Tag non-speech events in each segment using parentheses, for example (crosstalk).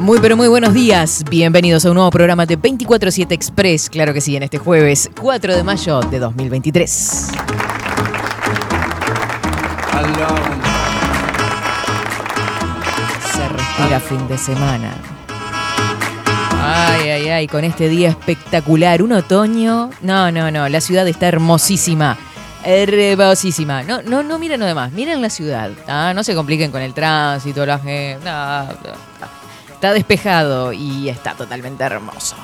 Muy pero muy buenos días, bienvenidos a un nuevo programa de 24-7 Express, claro que sí, en este jueves 4 de mayo de 2023. Se respira fin de semana. Ay, ay, ay, con este día espectacular, un otoño. No, no, no, la ciudad está hermosísima. Hermosísima. No, no, no miren lo demás, miren la ciudad. Ah, no se compliquen con el tránsito, la gente. no, no. Está despejado y está totalmente hermoso.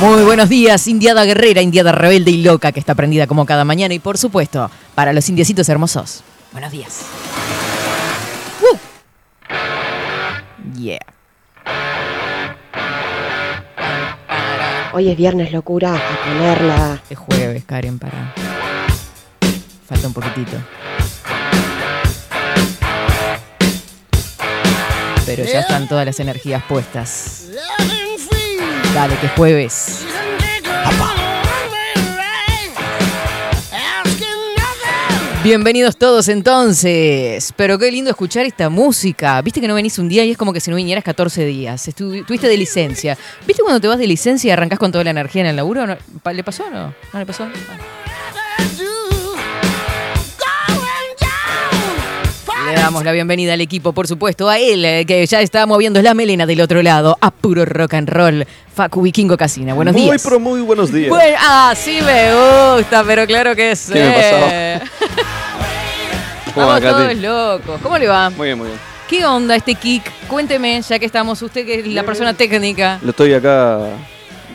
Muy buenos días, Indiada Guerrera, Indiada Rebelde y Loca, que está prendida como cada mañana. Y por supuesto, para los indiecitos hermosos, buenos días. ¡Uh! Yeah. Hoy es viernes, locura, a ponerla. Es jueves, Karen, para. Falta un poquitito. Pero ya están todas las energías puestas. Dale, que es jueves. Bienvenidos todos entonces. Pero qué lindo escuchar esta música. Viste que no venís un día y es como que si no vinieras 14 días. Estu tuviste de licencia. ¿Viste cuando te vas de licencia y arrancás con toda la energía en el laburo? ¿No? ¿Le pasó o no? ¿No le pasó? Le damos la bienvenida al equipo, por supuesto, a él, eh, que ya está moviendo la melena del otro lado, a puro rock and roll, Facu Vikingo Casina. Buenos muy, días. Muy, pero muy buenos días. Bueno, ah, sí me gusta, pero claro que sí. ¿Qué me Estamos (laughs) todos locos. ¿Cómo le va? Muy bien, muy bien. ¿Qué onda este kick? Cuénteme, ya que estamos, usted que es la persona técnica. Lo estoy acá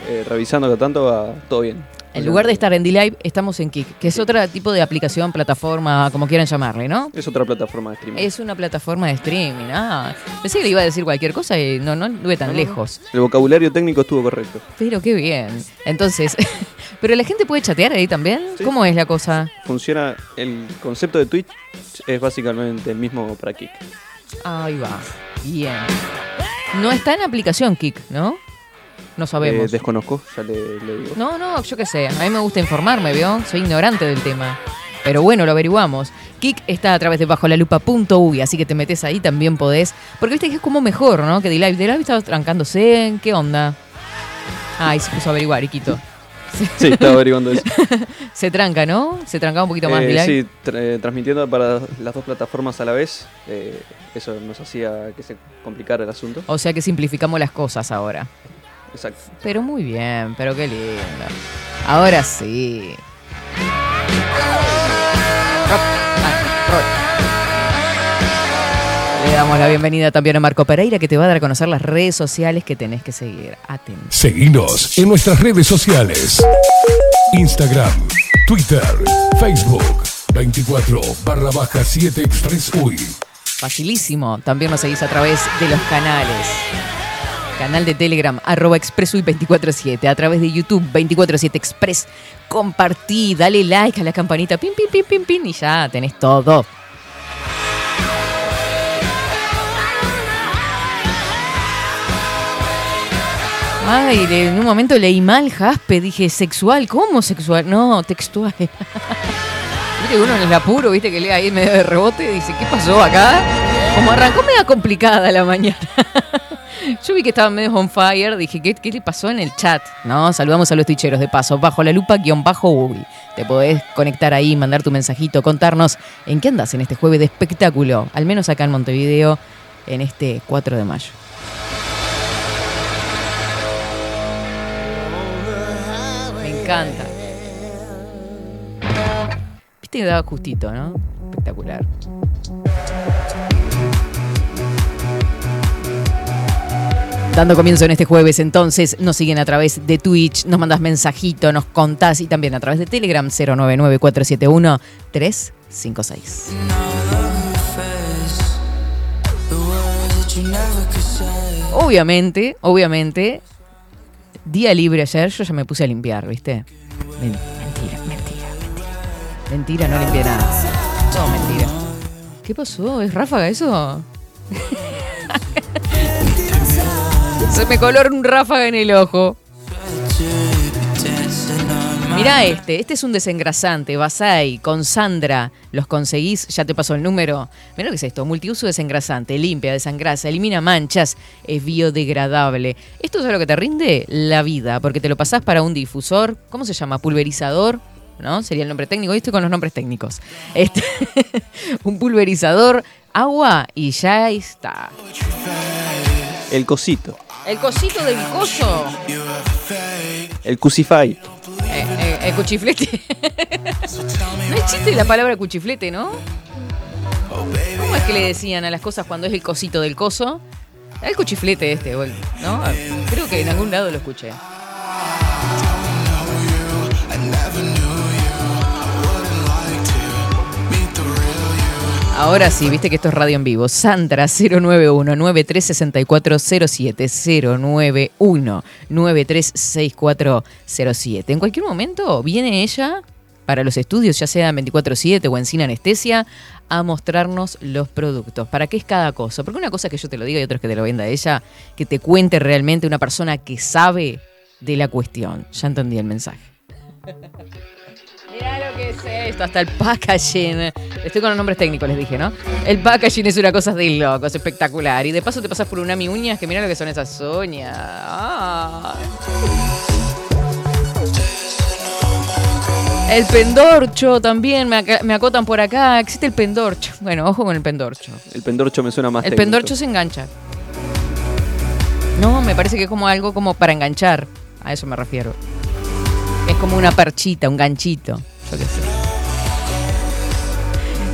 eh, revisando que tanto va todo bien. En lugar de estar en D-Live, estamos en Kik, que es otro tipo de aplicación, plataforma, como quieran llamarle, ¿no? Es otra plataforma de streaming. Es una plataforma de streaming, ah. Pensé que le iba a decir cualquier cosa y no, no estuve tan lejos. El vocabulario técnico estuvo correcto. Pero qué bien. Entonces, (laughs) ¿pero la gente puede chatear ahí también? Sí. ¿Cómo es la cosa? Funciona, el concepto de Twitch es básicamente el mismo para Kik. Ahí va. Bien. No está en aplicación Kik, ¿no? No sabemos. Eh, desconozco, ya le, le, digo. No, no, yo qué sé. A mí me gusta informarme, ¿vio? Soy ignorante del tema. Pero bueno, lo averiguamos. Kik está a través de bajolalupa.uy, así que te metes ahí, también podés. Porque viste que es como mejor, ¿no? Que D-Live. D-Live estaba trancándose. ¿Qué onda? Ay, se puso a averiguar, Iquito. Sí, estaba averiguando eso. (laughs) se tranca, ¿no? Se trancaba un poquito más eh. Sí, tra eh, transmitiendo para las dos plataformas a la vez. Eh, eso nos hacía que se complicara el asunto. O sea que simplificamos las cosas ahora. Exacto. Pero muy bien, pero qué lindo. Ahora sí. Le damos la bienvenida también a Marco Pereira que te va a dar a conocer las redes sociales que tenés que seguir. Atentos. Seguinos en nuestras redes sociales. Instagram, Twitter, Facebook, 24 barra baja 7 Express UI. Facilísimo. También nos seguís a través de los canales. Canal de Telegram, arroba expressui247. A través de YouTube, 247 Express. Compartí, dale like a la campanita. Pin, pin, pin, pin, pin. Y ya tenés todo. Ay, en un momento leí mal Jaspe, dije sexual, ¿cómo sexual? No, textual. (laughs) Viste uno en el apuro, viste que lee ahí medio de rebote, dice, ¿qué pasó acá? Como arrancó media complicada la mañana. (laughs) Yo vi que estaban medio on fire, dije, ¿qué, ¿qué, le pasó en el chat? No, saludamos a los ticheros de paso, bajo la lupa, guion bajo Ubi. Te podés conectar ahí, mandar tu mensajito, contarnos en qué andas en este jueves de espectáculo, al menos acá en Montevideo, en este 4 de mayo. Me encanta. Viste que daba justito, ¿no? Espectacular. Dando comienzo en este jueves, entonces nos siguen a través de Twitch, nos mandas mensajito, nos contás y también a través de Telegram 099 356. Obviamente, obviamente, Día libre ayer, yo ya me puse a limpiar, ¿viste? Men- Mentira, mentira, mentira. Mentira, no limpié nada. Todo mentira. ¿Qué pasó? ¿Es ráfaga eso? (laughs) Se me coló un ráfaga en el ojo. Mirá este, este es un desengrasante, Basay, con Sandra, los conseguís, ya te pasó el número. Mirá lo que es esto, multiuso desengrasante, limpia, desangrasa, elimina manchas, es biodegradable. ¿Esto es lo que te rinde? La vida, porque te lo pasás para un difusor, ¿cómo se llama? Pulverizador, ¿no? Sería el nombre técnico, Hoy estoy con los nombres técnicos. Este, (laughs) un pulverizador, agua y ya está. El cosito. El cosito del coso. El Cusify. Eh, eh, el cuchiflete. (laughs) no existe la palabra cuchiflete, ¿no? ¿Cómo es que le decían a las cosas cuando es el cosito del coso? El cuchiflete este, ¿no? Creo que en algún lado lo escuché. Ahora sí, viste que esto es radio en vivo. Sandra 091 936407 091 936407. En cualquier momento viene ella para los estudios, ya sea en 24/7 o en Cine Anestesia, a mostrarnos los productos. ¿Para qué es cada cosa? Porque una cosa es que yo te lo diga y otra es que te lo venda ella, que te cuente realmente una persona que sabe de la cuestión. Ya entendí el mensaje. (laughs) Mirá lo que es esto, hasta el packaging. Estoy con los nombres técnicos, les dije, ¿no? El packaging es una cosa de loco, es espectacular. Y de paso te pasas por una mi uñas, que mira lo que son esas uñas. Ah. El pendorcho también, me, ac- me acotan por acá. Existe el pendorcho. Bueno, ojo con el pendorcho. El pendorcho me suena más El técnico. pendorcho se engancha. No, me parece que es como algo como para enganchar. A eso me refiero. Es como una perchita, un ganchito. Yo qué sé.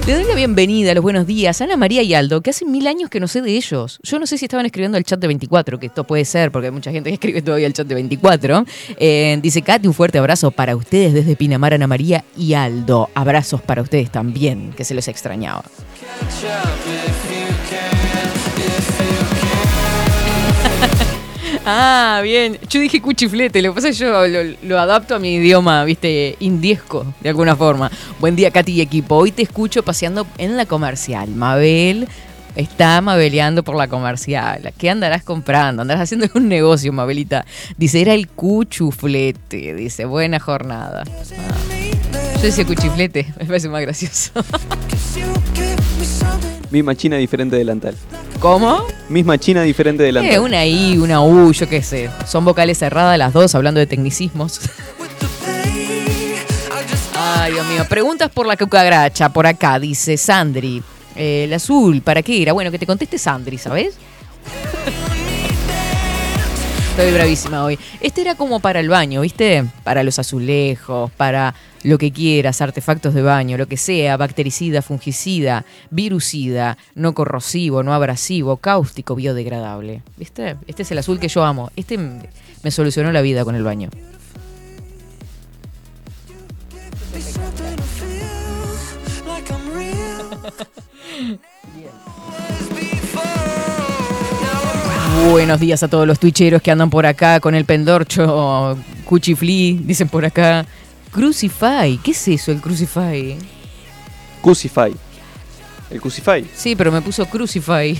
Le doy la bienvenida, los buenos días a Ana María y Aldo, que hace mil años que no sé de ellos. Yo no sé si estaban escribiendo el chat de 24, que esto puede ser, porque hay mucha gente que (laughs) escribe todavía el chat de 24. Eh, dice Katy, un fuerte abrazo para ustedes desde Pinamar, Ana María y Aldo. Abrazos para ustedes también, que se los extrañaba. Ah, bien. Yo dije cuchiflete, lo que pasa es que yo lo, adapto a mi idioma, viste, indiesco, de alguna forma. Buen día, Katy y equipo. Hoy te escucho paseando en la comercial. Mabel está mabeleando por la comercial. ¿Qué andarás comprando? Andarás haciendo un negocio, Mabelita. Dice, era el cuchuflete. Dice, buena jornada. Ah. Yo decía cuchiflete, (laughs) me parece más gracioso. (laughs) Misma China, diferente delantal. ¿Cómo? Misma China, diferente delantal. Eh, una I, una U, yo qué sé. Son vocales cerradas las dos, hablando de tecnicismos. (laughs) Ay, Dios mío. Preguntas por la cucaracha, por acá, dice Sandri. Eh, el azul, ¿para qué era? Bueno, que te conteste Sandri, ¿sabes? (laughs) Estoy bravísima hoy. Este era como para el baño, ¿viste? Para los azulejos, para lo que quieras, artefactos de baño, lo que sea, bactericida, fungicida, virucida, no corrosivo, no abrasivo, cáustico, biodegradable. ¿Viste? Este es el azul que yo amo. Este me solucionó la vida con el baño. (laughs) Buenos días a todos los twitcheros que andan por acá con el pendorcho, cuchiflí, dicen por acá. Crucify, ¿qué es eso el Crucify? Cusify. El Cusify. Sí, pero me puso Crucify.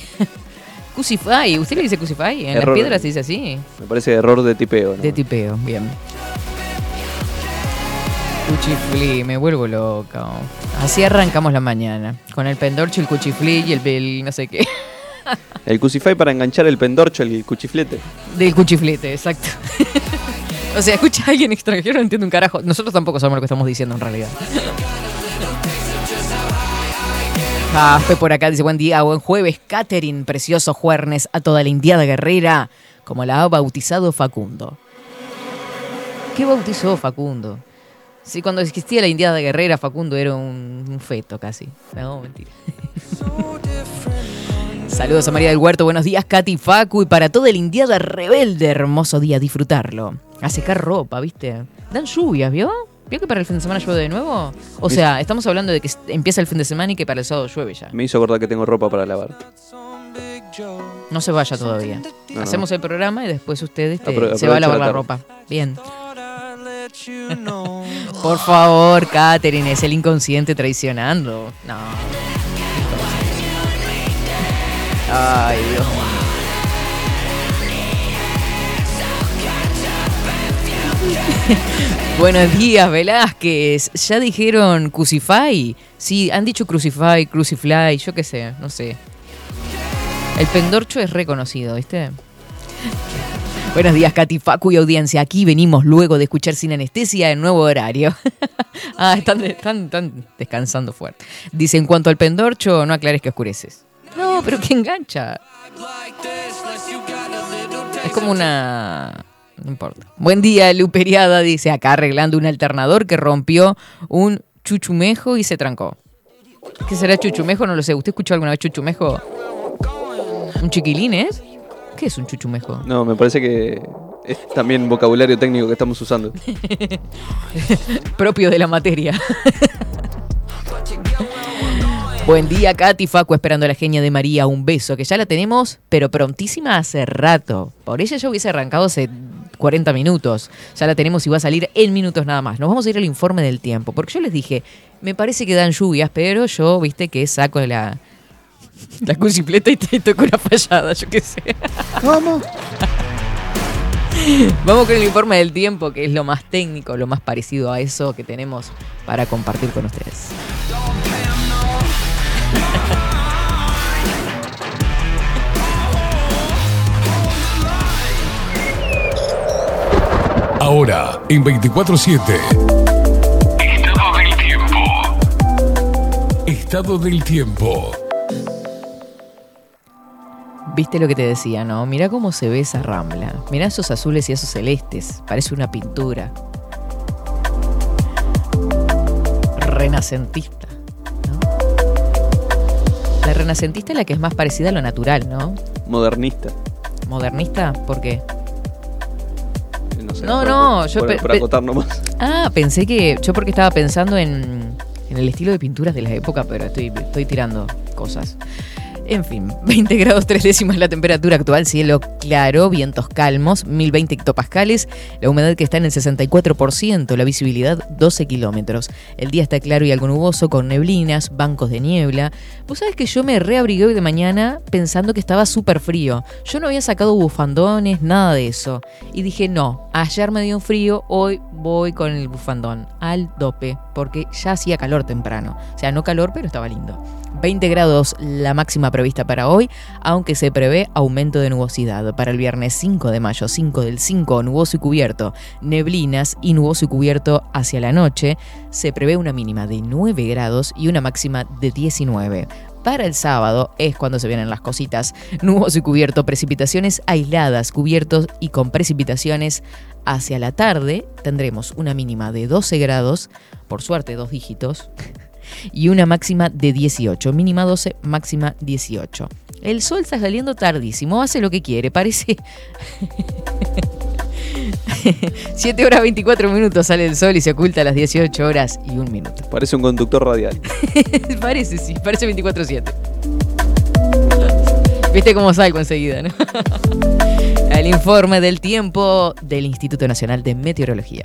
(laughs) Crucify, ¿usted le dice Crucify? En Error. las piedras se dice así. Me parece error de tipeo. ¿no? De tipeo, bien. Cuchiflí, me vuelvo loca. Así arrancamos la mañana. Con el pendorcho, el cuchiflí y el, el no sé qué. (laughs) (laughs) El Cusify para enganchar el pendorcho, el cuchiflete. Del cuchiflete, exacto. (laughs) o sea, escucha a alguien extranjero, no entiende un carajo. Nosotros tampoco sabemos lo que estamos diciendo en realidad. (laughs) Ah, fue por acá, dice buen día, buen jueves, Catherine, precioso juernes a toda la indiada guerrera, como la ha bautizado Facundo. ¿Qué bautizó Facundo? Sí, cuando existía la indiada guerrera, Facundo era un, un feto casi. No, mentira. Saludos a María del Huerto, buenos días, Katy Facu, y para toda la indiada rebelde, hermoso día, disfrutarlo. A secar ropa, ¿viste? Dan lluvias, ¿vio? ¿Vio que para el fin de semana llueve de nuevo? O sea, estamos hablando de que empieza el fin de semana y que para el sábado llueve ya. Me hizo acordar que tengo ropa para lavar. No se vaya todavía. No, no. Hacemos el programa y después usted este, se va a lavar la la ropa. Bien. (laughs) Por favor, Katherine, es el inconsciente traicionando. No. Ay, Dios. (laughs) Buenos días, Velázquez. ¿Ya dijeron Crucify? Sí, han dicho Crucify, Crucifly, yo qué sé, no sé. El pendorcho es reconocido, ¿viste? Buenos días, Katy Facu y audiencia. Aquí venimos luego de escuchar sin anestesia en nuevo horario. (laughs) ah, están- están descansando fuerte. Dice, en cuanto al pendorcho, no aclares que oscureces. No, pero que engancha. Es como una... No importa. Buen día, Luperiada, dice acá arreglando un alternador que rompió un chuchumejo y se trancó. ¿Qué será chuchumejo? No lo sé. ¿Usted escuchó alguna vez chuchumejo? ¿Un chiquilín es? ¿Qué es un chuchumejo? No, me parece que es también vocabulario técnico que estamos usando. (laughs) propio de la materia. (laughs) Buen día, Katy Facu, esperando a la genia de María. Un beso, que ya la tenemos, pero prontísima hace rato. Por ella ya hubiese arrancado hace 40 minutos. Ya la tenemos y va a salir en minutos nada más. Nos vamos a ir al informe del tiempo, porque yo les dije, me parece que dan lluvias, pero yo, viste, que saco la, la cuchifleta y te toco una fallada, yo qué sé. ¿Cómo? (laughs) Vamos con el informe del tiempo, que es lo más técnico, lo más parecido a eso que tenemos para compartir con ustedes. Ahora, en 24-7. Estado del tiempo. Estado del tiempo. Viste lo que te decía, ¿no? Mira cómo se ve esa rambla. Mira esos azules y esos celestes. Parece una pintura. Renacentista. ¿no? La renacentista es la que es más parecida a lo natural, ¿no? Modernista. Modernista, ¿por qué? No, No, por- no, por- yo pe- acotar nomás. Ah, pensé que. Yo porque estaba pensando en, en el estilo de pinturas de la época, pero estoy, estoy tirando cosas. En fin, (laughs) 20 grados 3 décimas la temperatura actual, cielo claro, vientos calmos, 1020 hectopascales, la humedad que está en el 64%, la visibilidad 12 kilómetros. El día está claro y algo nuboso, con neblinas, bancos de niebla. Vos sabés que yo me reabrigué hoy de mañana pensando que estaba súper frío. Yo no había sacado bufandones, nada de eso. Y dije, no, ayer me dio un frío, hoy voy con el bufandón al dope, porque ya hacía calor temprano. O sea, no calor, pero estaba lindo. 20 grados la máxima prevista para hoy, aunque se prevé aumento de nubosidad. Para el viernes 5 de mayo, 5 del 5, nuboso y cubierto, neblinas y nuboso y cubierto hacia la noche, se prevé una mínima de 9 grados y una máxima de 19. Para el sábado es cuando se vienen las cositas. Nuboso y cubierto, precipitaciones aisladas, cubiertos y con precipitaciones hacia la tarde. Tendremos una mínima de 12 grados, por suerte dos dígitos, y una máxima de 18. Mínima 12, máxima 18. El sol está saliendo tardísimo, hace lo que quiere, parece... (laughs) 7 horas 24 minutos sale el sol y se oculta a las 18 horas y un minuto. (laughs) Parece un conductor radial. parece, sí, parece 24-7. Viste cómo salgo enseguida, ¿no? (laughs) El informe del tiempo del Instituto Nacional de Meteorología.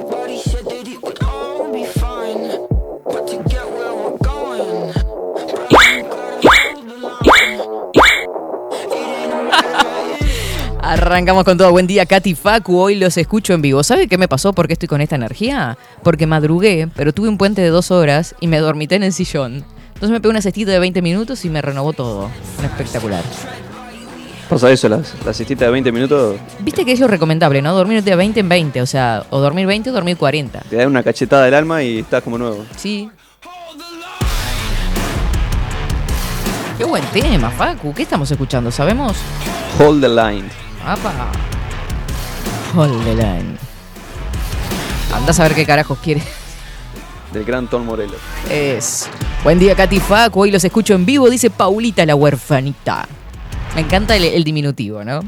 Arrancamos con todo. Buen día, Katy Facu. Hoy los escucho en vivo. ¿Sabe qué me pasó? ¿Por qué estoy con esta energía? Porque madrugué, pero tuve un puente de dos horas y me dormité en el sillón. Entonces me pegué una cestita de 20 minutos y me renovó todo. Un espectacular. Pasa eso, las, la siestita de 20 minutos Viste que es lo recomendable, ¿no? Dormir de 20 en 20, o sea, o dormir 20 o dormir 40. te da una cachetada del alma y estás como nuevo. Sí. Qué buen tema, Facu. ¿Qué estamos escuchando? ¿Sabemos? Hold the line. ¡Apa! Hold the line. Anda a saber qué carajos quiere. Del gran Tom Morello. Es. Buen día, Katy Facu. Hoy los escucho en vivo, dice Paulita la huerfanita. Me encanta el, el diminutivo, ¿no?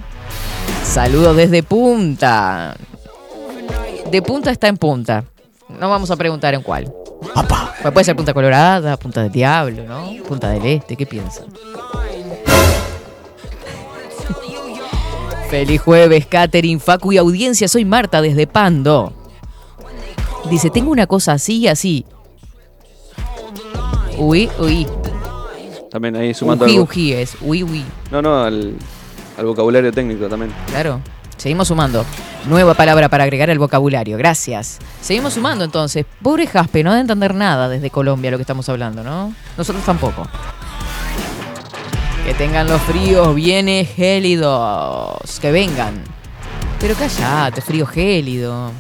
Saludos desde Punta. De punta está en punta. No vamos a preguntar en cuál. Pues puede ser Punta Colorada, Punta del Diablo, ¿no? Punta del Este, ¿qué piensan? Feliz jueves, Catherine, Facu y audiencia. Soy Marta desde Pando. Dice, tengo una cosa así y así. Uy, uy. También ahí sumando Uji, algo. uji es. Uy, uy. No, no, al, al vocabulario técnico también. Claro. Seguimos sumando. Nueva palabra para agregar al vocabulario. Gracias. Seguimos sumando entonces. Pobre Jaspe, no ha de entender nada desde Colombia lo que estamos hablando, ¿no? Nosotros tampoco. Que tengan los fríos bien gélidos. Que vengan. Pero callate, frío gélido.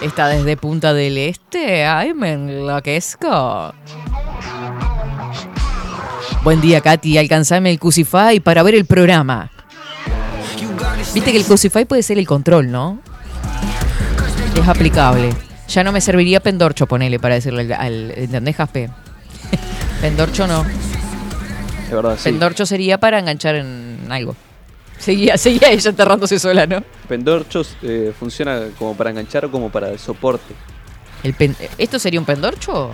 Está desde Punta del Este. Ay, me enloquezco. Buen día, Katy. Alcanzame el Cusify para ver el programa. Viste que el Crucify puede ser el control, ¿no? Es aplicable. Ya no me serviría Pendorcho, ponele, para decirle al... al- ¿Entendés, Jaspe? Pendorcho no. Es verdad, sí. Pendorcho sería para enganchar en algo. Seguía, seguía ella enterrándose sola, ¿no? Pendorchos eh, funciona como para enganchar o como para el soporte. El pen- ¿Esto sería un pendorcho?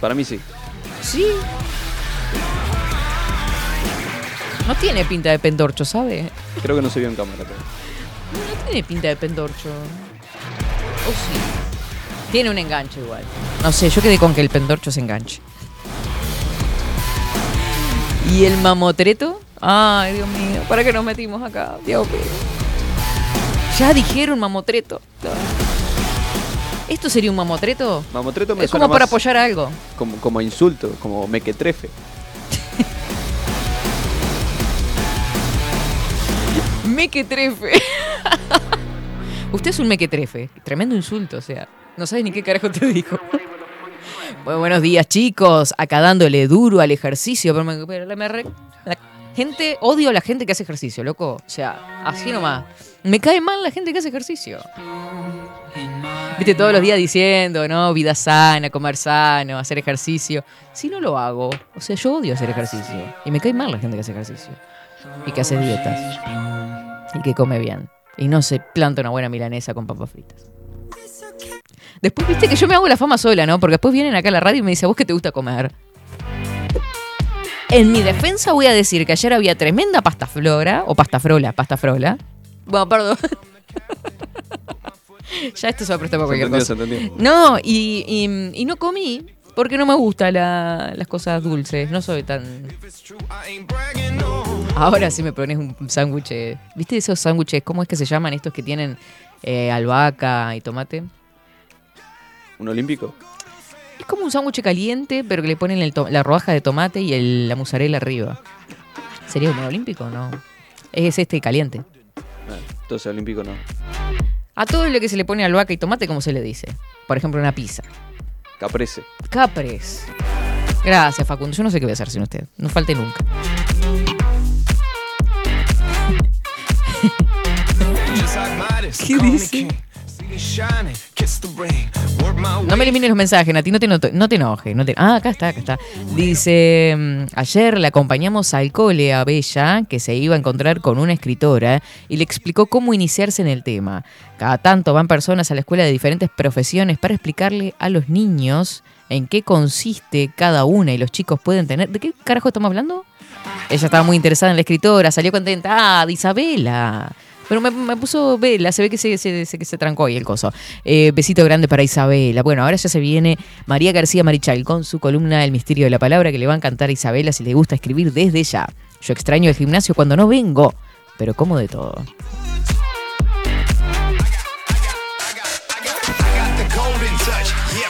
Para mí sí. Sí. No tiene pinta de pendorcho, ¿sabe? Creo que no se vio en cámara. pero- No tiene pinta de pendorcho. ¿O sí? Tiene un enganche igual. No sé, yo quedé con que el pendorcho se enganche. ¿Y el mamotreto? Ay, Dios mío, ¿para qué nos metimos acá? Dios mío. Ya dijeron mamotreto. ¿Esto sería un mamotreto? Mamotreto me Es suena como para más apoyar algo. Como, como insulto, como mequetrefe. (laughs) Mequetrefe. (laughs) Usted es un mequetrefe. Tremendo insulto, o sea. No sabes ni qué carajo te dijo. Bueno, buenos días, chicos. Acá dándole duro al ejercicio. Pero, me- la gente, odio a la gente que hace ejercicio, loco. O sea, así nomás. Me cae mal la gente que hace ejercicio. Viste, todos los días diciendo, ¿no? Vida sana, comer sano, hacer ejercicio. Si no lo hago, o sea, yo odio hacer ejercicio. Y me cae mal la gente que hace ejercicio. Y que hace dietas. Y que come bien. Y no se planta una buena milanesa con papas fritas. Después viste que yo me hago la fama sola, ¿no? Porque después vienen acá a la radio y me dicen, ¿a vos qué te gusta comer? En mi defensa voy a decir que ayer había tremenda pasta flora, o pasta frola, pasta frola. Bueno, perdón. (laughs) ya esto se va a prestar para cualquier entendió, cosa. se. No, y, y- y no comí porque no me gustan la- las cosas dulces. No soy tan. Ahora sí me pones un sándwich. ¿Viste esos sándwiches? ¿Cómo es que se llaman estos que tienen eh, albahaca y tomate? ¿Un olímpico? Es como un sándwich caliente, pero que le ponen el la rodaja de tomate y el- la mozzarella arriba. ¿Sería un olímpico? No. Es este caliente. Ah, entonces olímpico no. A todo lo que se le pone albahaca y tomate, ¿cómo se le dice? Por ejemplo, una pizza. Caprese. Capres. Gracias, Facundo. Yo no sé qué voy a hacer sin usted. No falte nunca. ¿Qué dice? No me elimines los mensajes, Nati, no te, no te enojes. No te, ah, acá está, acá está. Dice, mm, ayer le acompañamos al cole a Bella, que se iba a encontrar con una escritora, y le explicó cómo iniciarse en el tema. Cada tanto van personas a la escuela de diferentes profesiones para explicarle a los niños en qué consiste cada una y los chicos pueden tener... ¿De qué carajo estamos hablando? Ella estaba muy interesada en la escritora, salió contenta. Ah, de Isabela. Pero me, puso vela, se ve que se- que se trancó ahí el coso. Eh, besito grande para Isabela. Bueno, ahora ya se viene María García Marichal con su columna El misterio de la palabra que le va a encantar a Isabela si le gusta escribir desde ya. Yo extraño el gimnasio cuando no vengo, pero como de todo.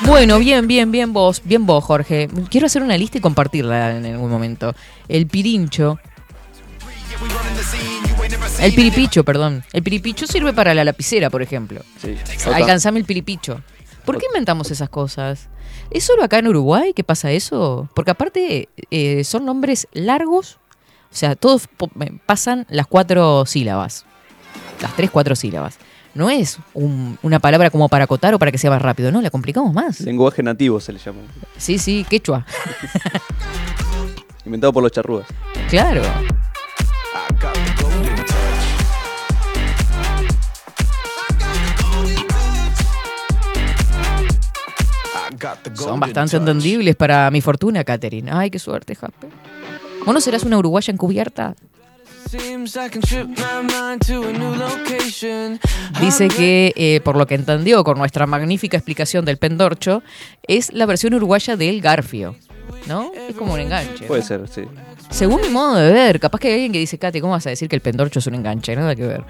Bueno, bien, bien, bien vos, bien vos, Jorge. Quiero hacer una lista y compartirla en algún momento. El pirincho. El piripicho, perdón. El piripicho sirve para la lapicera, por ejemplo. Sí. Alcanzame el piripicho. ¿Por qué inventamos esas cosas? ¿Es solo acá en Uruguay que pasa eso? Porque aparte eh, son nombres largos, o sea, todos pasan las cuatro sílabas. Las tres, cuatro sílabas. no es un- una palabra como para acotar o para que sea más rápido, no, la complicamos más. Lenguaje nativo se le llama. Sí, sí, quechua. Inventado por los charrúas. Claro. Son bastante entendibles para mi fortuna, Katherine. Ay, qué suerte, Jaspe. ¿Vos no serás una uruguaya encubierta? Dice que, eh, por lo que entendió con nuestra magnífica explicación del pendorcho, es la versión uruguaya del garfio. ¿No? Es como un enganche. Puede ser, sí. Según mi modo de ver, capaz que hay alguien que dice, Katy, ¿cómo vas a decir que el pendorcho es un enganche? Nada que ver.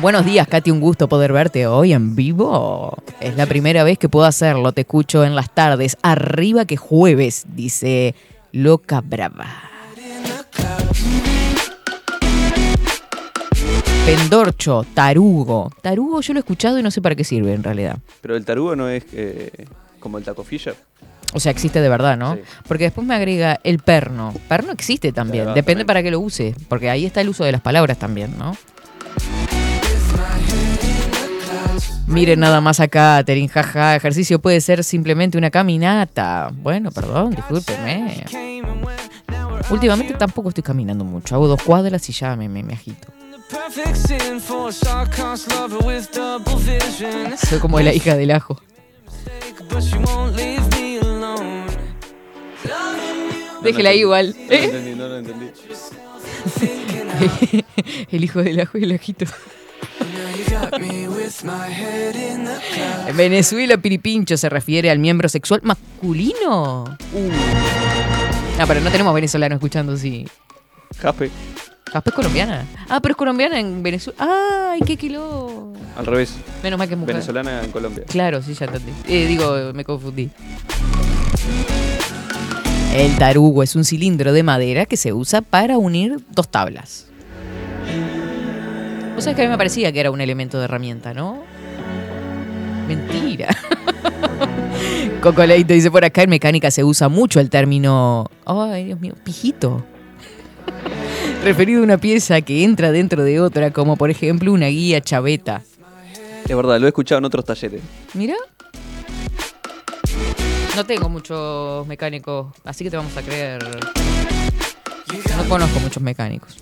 Buenos días, Katy, un gusto poder verte hoy en vivo. Es la primera vez que puedo hacerlo, te escucho en las tardes. Arriba que jueves, dice Loca Brava. Pendorcho, tarugo. Tarugo yo lo he escuchado y no sé para qué sirve en realidad. Pero el tarugo no es eh, como el taco Fisher. O sea, existe de verdad, ¿no? Sí. Porque después me agrega el perno. Perno existe también. Depende también. para qué lo use. Porque ahí está el uso de las palabras también, ¿no? Miren nada más acá, Terin, jaja. Ejercicio puede ser simplemente una caminata. Bueno, perdón, discúlpeme. Últimamente tampoco estoy caminando mucho. Hago dos cuadras y ya me, me, me agito. Soy como la hija del ajo. Déjela ahí igual. No lo entendí, no lo entendí. (laughs) el hijo del ajo y el ajito. En Venezuela, piripincho se refiere al miembro sexual masculino. Uh. Ah, pero no tenemos venezolanos escuchando así. Jaspe, Jaspe es colombiana. Ah, pero es colombiana en Venezuela. ¡Ay, qué kilo! al revés. Menos mal que es mujer. Venezolana en Colombia. Claro, sí, ya entendí. Eh, digo, me confundí. El tarugo es un cilindro de madera que se usa para unir dos tablas. O sea que a mí me parecía que era un elemento de herramienta, ¿no? Mentira. (laughs) Cocoleito dice por acá, en mecánica se usa mucho el término, ay Dios mío, pijito. (laughs) Referido a una pieza que entra dentro de otra, como por ejemplo una guía chaveta. Es verdad, lo he escuchado en otros talleres. Mira. No tengo muchos mecánicos, así que te vamos a creer. No conozco muchos mecánicos.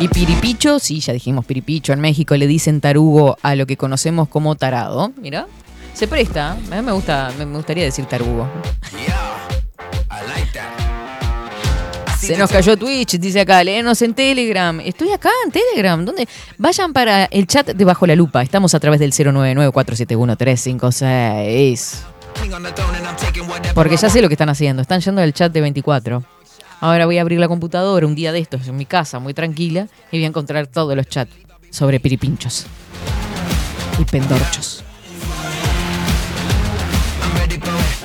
Y piripicho, sí, ya dijimos piripicho. En México le dicen tarugo a lo que conocemos como tarado. Mira, se presta. A mí me gusta, me gustaría decir tarugo. Se nos cayó Twitch, dice acá, léenos en Telegram. Estoy acá en Telegram. ¿Dónde? Vayan para el chat de Bajo la Lupa. Estamos a través del 099-471-356. Porque ya sé lo que están haciendo. Están yendo al chat de 24. Ahora voy a abrir la computadora un día de estos en mi casa, muy tranquila, y voy a encontrar todos los chats sobre piripinchos y pendorchos.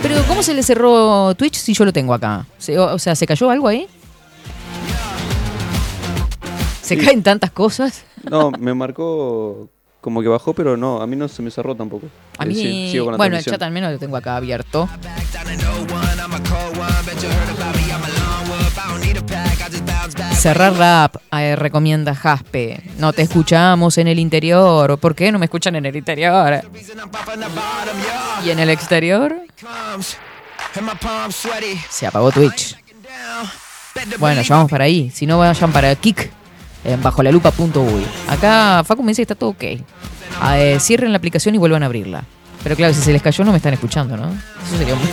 Pero ¿cómo se le cerró Twitch si yo lo tengo acá? O sea, ¿se cayó algo ahí? ¿Se Sí. caen tantas cosas? No, me marcó como que bajó, pero no, a mí no se me cerró tampoco. A Eh, mí, sí, sigo con la bueno, el chat al menos lo tengo acá abierto. Cerrar la app, eh, recomienda Jaspe. No te escuchamos en el interior. ¿Por qué no me escuchan en el interior? ¿Y en el exterior? Se apagó Twitch. Bueno, ya vamos para ahí. Si no, vayan para Kik, en bajolalupa.uy. Acá Facu me dice que está todo ok. Ah, eh, cierren la aplicación y vuelvan a abrirla. Pero claro, si se les cayó no me están escuchando, ¿no? Eso sería muy...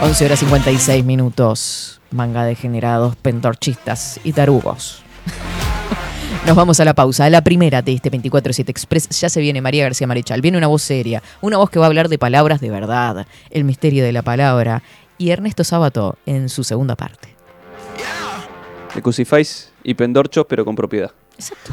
11 horas 56 minutos. Manga de generados, pentorchistas y tarugos. (laughs) Nos vamos a la pausa. La primera de este 24-7 Express. Ya se viene María García Marichal. Viene una voz seria. Una voz que va a hablar de palabras de verdad. El misterio de la palabra. Y Ernesto Sábato en su segunda parte. De Cusifáis y Pendorchos, pero con propiedad. Exacto.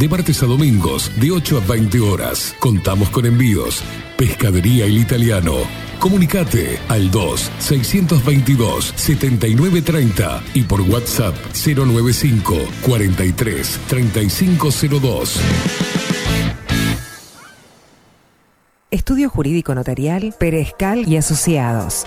de martes a domingos, de 8 a 20 horas. Contamos con envíos. Pescadería El Italiano. Comunicate al 2-622-7930 y por WhatsApp 095 43 3502. Estudio Jurídico Notarial, Perezcal y Asociados.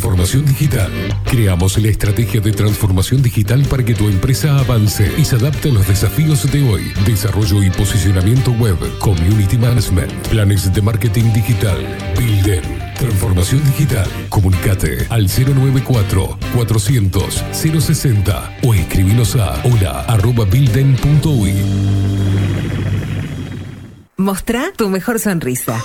Transformación digital. Creamos la estrategia de transformación digital para que tu empresa avance y se adapte a los desafíos de hoy. Desarrollo y posicionamiento web, community management, planes de marketing digital. Bilden. Transformación digital. Comunicate al 094 400 060 o escribinos a hola arroba bilden.uy. Mostrá tu mejor sonrisa.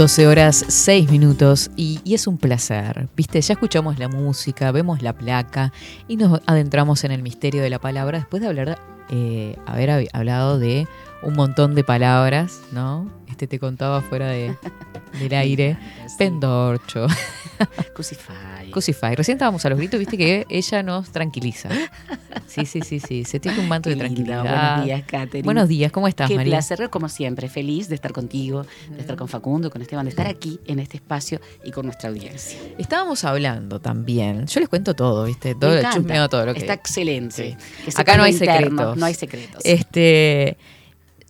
Doce horas, seis minutos y, es un placer. Viste, ya escuchamos la música, vemos la placa y nos adentramos en el misterio de la palabra después de hablar, eh, haber hab- hablado de un montón de palabras, ¿no? Te contaba fuera de, (laughs) del aire. Sí. Pendorcho, (laughs) Crucify. Crucify. Recién estábamos a los gritos, viste que ella nos tranquiliza. Sí, sí, sí, sí. Se tiene un manto Qué de lindo. tranquilidad. Buenos días, Katherine. Buenos días, ¿cómo estás, Qué María? placer, como siempre, feliz de estar contigo, de estar con Facundo, con Esteban, de estar aquí en este espacio y con nuestra audiencia. Estábamos hablando también. Yo les cuento todo, ¿viste? Todo, Me encanta. chusmeo todo lo que. Está excelente. Sí. Acá no hay secretos. No hay secretos. Este.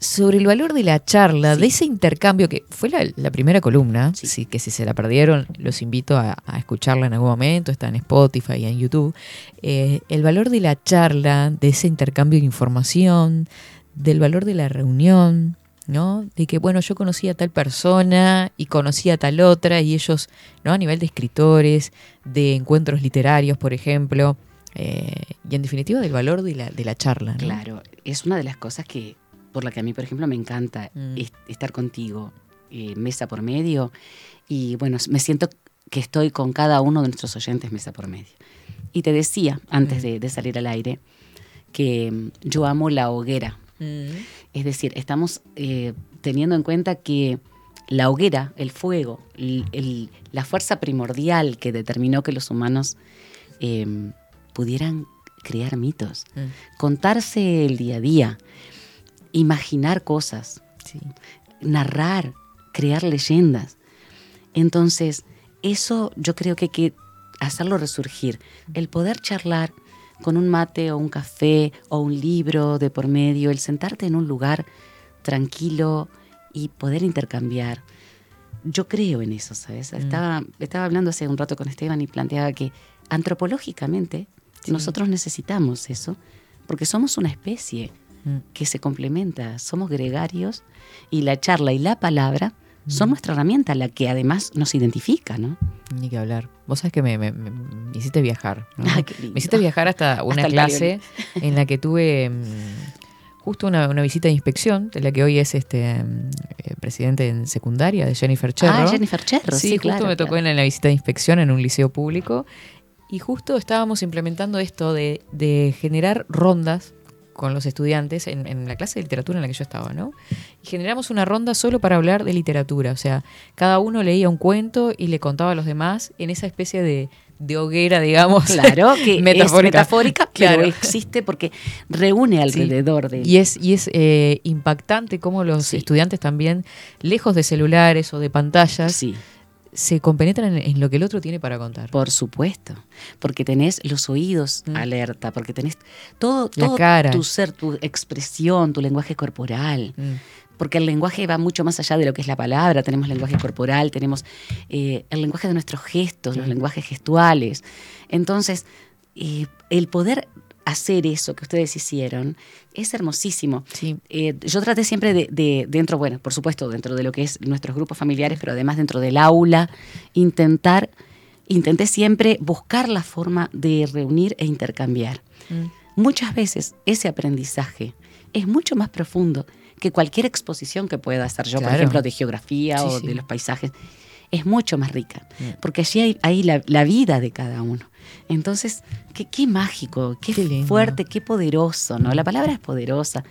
Sobre el valor de la charla, Sí. de ese intercambio que fue la, la primera columna, Sí. sí, que si se la perdieron, los invito a, a escucharla en algún momento, está en Spotify y en YouTube. Eh, el valor de la charla, de ese intercambio de información, del valor de la reunión, ¿no? De que, bueno, yo conocí a tal persona y conocí a tal otra, y ellos, ¿no? A nivel de escritores, de encuentros literarios, por ejemplo, eh, y en definitiva del valor de la, de la charla, ¿no? Claro, es una de las cosas que, por la que a mí, por ejemplo, me encanta Mm. es- estar contigo, eh, mesa por medio. Y bueno, me siento que estoy con cada uno de nuestros oyentes mesa por medio. Y te decía, antes de, de salir al aire, que mm, yo amo la hoguera. Es decir, estamos eh, teniendo en cuenta que la hoguera, el fuego, el- el- la fuerza primordial que determinó que los humanos eh, pudieran crear mitos, contarse el día a día, imaginar cosas, narrar, crear leyendas. Entonces, eso yo creo que hay que hacerlo resurgir. El poder charlar con un mate o un café o un libro de por medio, el sentarte en un lugar tranquilo y poder intercambiar. Yo creo en eso, ¿sabes? Estaba, estaba hablando hace un rato con Esteban y planteaba que antropológicamente nosotros necesitamos eso porque somos una especie que se complementa, somos gregarios y la charla y la palabra son nuestra herramienta, la que además nos identifica, ¿no? Ni que hablar. Vos sabés que me, me- me- me hiciste viajar. ¿no? (laughs) Ah, me hiciste viajar hasta una Hasta clase (laughs) en la que tuve mm, justo una, una visita de inspección, de la que hoy es este mm, eh, presidente en secundaria, de Jennifer Cherro. Ah, Jennifer Cherro, sí, justo claro, me tocó claro. en la visita de inspección en un liceo público. Y justo estábamos implementando esto de, de generar rondas con los estudiantes en, en la clase de literatura en la que yo estaba, ¿no? Y generamos una ronda solo para hablar de literatura. O sea, cada uno leía un cuento y le contaba a los demás en esa especie de, de hoguera, digamos. Claro, (laughs) que es metafórica. Claro. pero existe porque reúne alrededor de Y es, y es eh, impactante cómo los estudiantes también, lejos de celulares o de pantallas, se compenetran en, lo que el otro tiene para contar. Por supuesto, porque tenés los oídos alerta, porque tenés todo, Mm. La todo cara. tu ser, tu expresión, tu lenguaje corporal. Mm. Porque el lenguaje va mucho más allá de lo que es la palabra. Tenemos lenguaje corporal, tenemos eh, el lenguaje de nuestros gestos, los lenguajes gestuales. Entonces, eh, el poder hacer eso que ustedes hicieron es hermosísimo. Eh, yo traté siempre de, de- dentro, bueno, por supuesto, dentro de lo que es nuestros grupos familiares, pero además dentro del aula, intentar, intenté siempre buscar la forma de reunir e intercambiar. Muchas veces ese aprendizaje es mucho más profundo que cualquier exposición que pueda hacer yo, por ejemplo, de geografía Sí, o sí. de los paisajes. Es mucho más rica, porque allí hay, hay la, la vida de cada uno. Entonces, qué, qué mágico, qué, fuerte, qué poderoso, ¿no? La palabra es poderosa.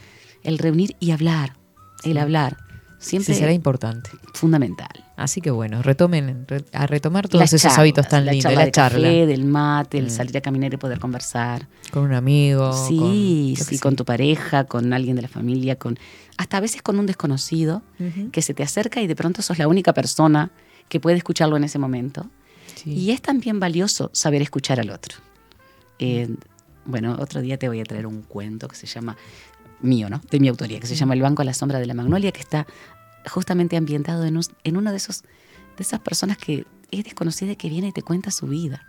El reunir y hablar, el hablar, siempre Sí, será importante. fundamental. Así que bueno, retomen, re- a retomar todos Las esos charlas, hábitos tan la lindos, charla la de charla. café, del mate, el Mm. salir a caminar y poder conversar. Con un amigo. Sí, con- sí, sé. con tu pareja, con alguien de la familia, con hasta a veces con un desconocido que se te acerca y de pronto sos la única persona que puede escucharlo en ese momento. Y es también valioso saber escuchar al otro. Eh, bueno, otro día te voy a traer un cuento que se llama mío, ¿no? De mi autoría, que se llama El banco a la sombra de la magnolia, que está justamente ambientado en, us- en uno de esos de esas personas que es desconocida y que viene y te cuenta su vida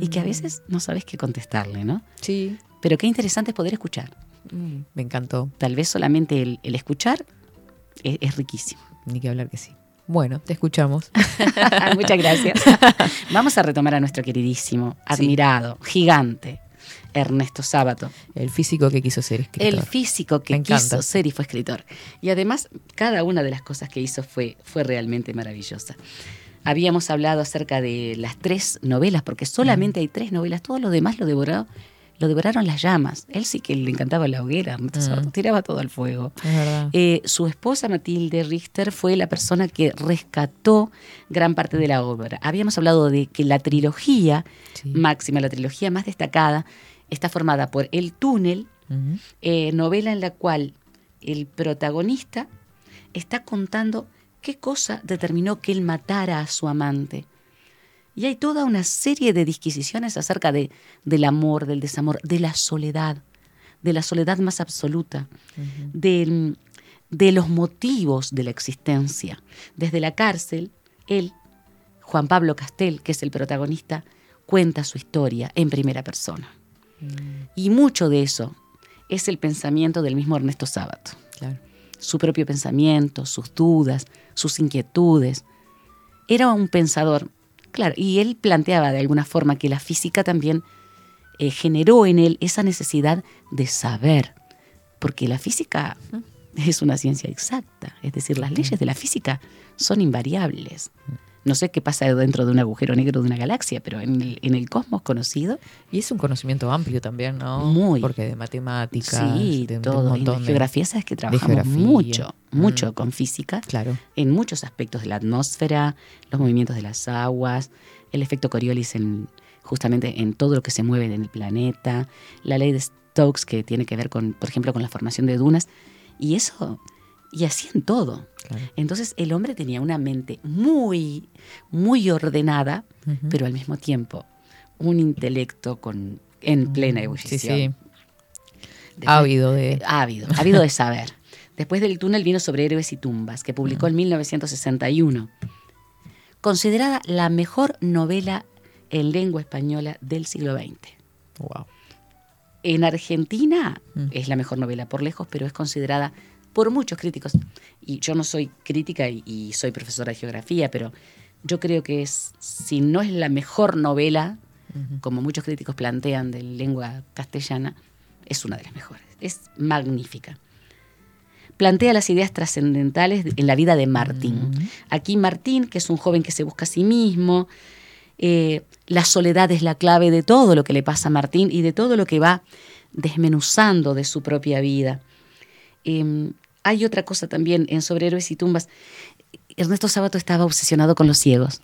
y que a veces no sabes qué contestarle, ¿no? Sí. Pero qué interesante es poder escuchar. Mm, me encantó. Tal vez solamente el, el escuchar es, es riquísimo. Ni que hablar que sí. Bueno, te escuchamos. (laughs) Muchas gracias. (laughs) Vamos a retomar a nuestro queridísimo, admirado, gigante, Ernesto Sábato. El físico que quiso ser escritor. El físico que quiso ser y fue escritor. Y además, cada una de las cosas que hizo fue, fue realmente maravillosa. Habíamos hablado acerca de las tres novelas, porque solamente hay tres novelas, todo lo demás lo devoró, lo devoraron las llamas. Él sí que le encantaba la hoguera, Mm. tiraba todo al fuego. Es. Eh, su esposa Matilde Richter fue la persona que rescató gran parte de la obra. Habíamos hablado de que la trilogía máxima, la trilogía más destacada, está formada por El túnel, eh, novela en la cual el protagonista está contando qué cosa determinó que él matara a su amante. Y hay toda una serie de disquisiciones acerca de, del amor, del desamor, de la soledad, de la soledad más absoluta, del- de los motivos de la existencia. Desde la cárcel, él, Juan Pablo Castel, que es el protagonista, cuenta su historia en primera persona. Y mucho de eso es el pensamiento del mismo Ernesto Sábato. Claro. Su propio pensamiento, sus dudas, sus inquietudes. Era un pensador, claro, y él planteaba de alguna forma que la física también eh, generó en él esa necesidad de saber, porque la física es una ciencia exacta, es decir, las leyes de la física son invariables. No sé qué pasa dentro de un agujero negro de una galaxia, pero en el, en el cosmos conocido. Y es un conocimiento amplio también, ¿no? Muy. Porque de matemáticas, Sí, de, de todo. un Y montón de- geografía, sabes que trabajamos mucho, mucho Mm. con física. Claro. En muchos aspectos de la atmósfera, los movimientos de las aguas, el efecto Coriolis en, justamente en todo lo que se mueve en el planeta, la ley de Stokes que tiene que ver con, por ejemplo, con la formación de dunas. Y eso, y así en todo. Claro. Entonces el hombre tenía una mente muy, muy ordenada, pero al mismo tiempo un intelecto con, en plena Sí, ebullición. sí. Después- Ávido de. ávido, ávido de saber. (laughs) Después del túnel vino sobre héroes y tumbas, que publicó en 1961. Considerada la mejor novela en lengua española del siglo XX. Wow. En Argentina Mm. es la mejor novela por lejos, pero es considerada por muchos críticos. Y yo no soy crítica y, y soy profesora de geografía, pero yo creo que es, si no es la mejor novela, como muchos críticos plantean de lengua castellana, es una de las mejores. Es magnífica. Plantea las ideas trascendentales en la vida de Martín. Aquí Martín, que es un joven que se busca a sí mismo, eh, la soledad es la clave de todo lo que le pasa a Martín y de todo lo que va desmenuzando de su propia vida. Eh, hay otra cosa también en Sobre Héroes y Tumbas. Ernesto Sábato estaba obsesionado con los ciegos.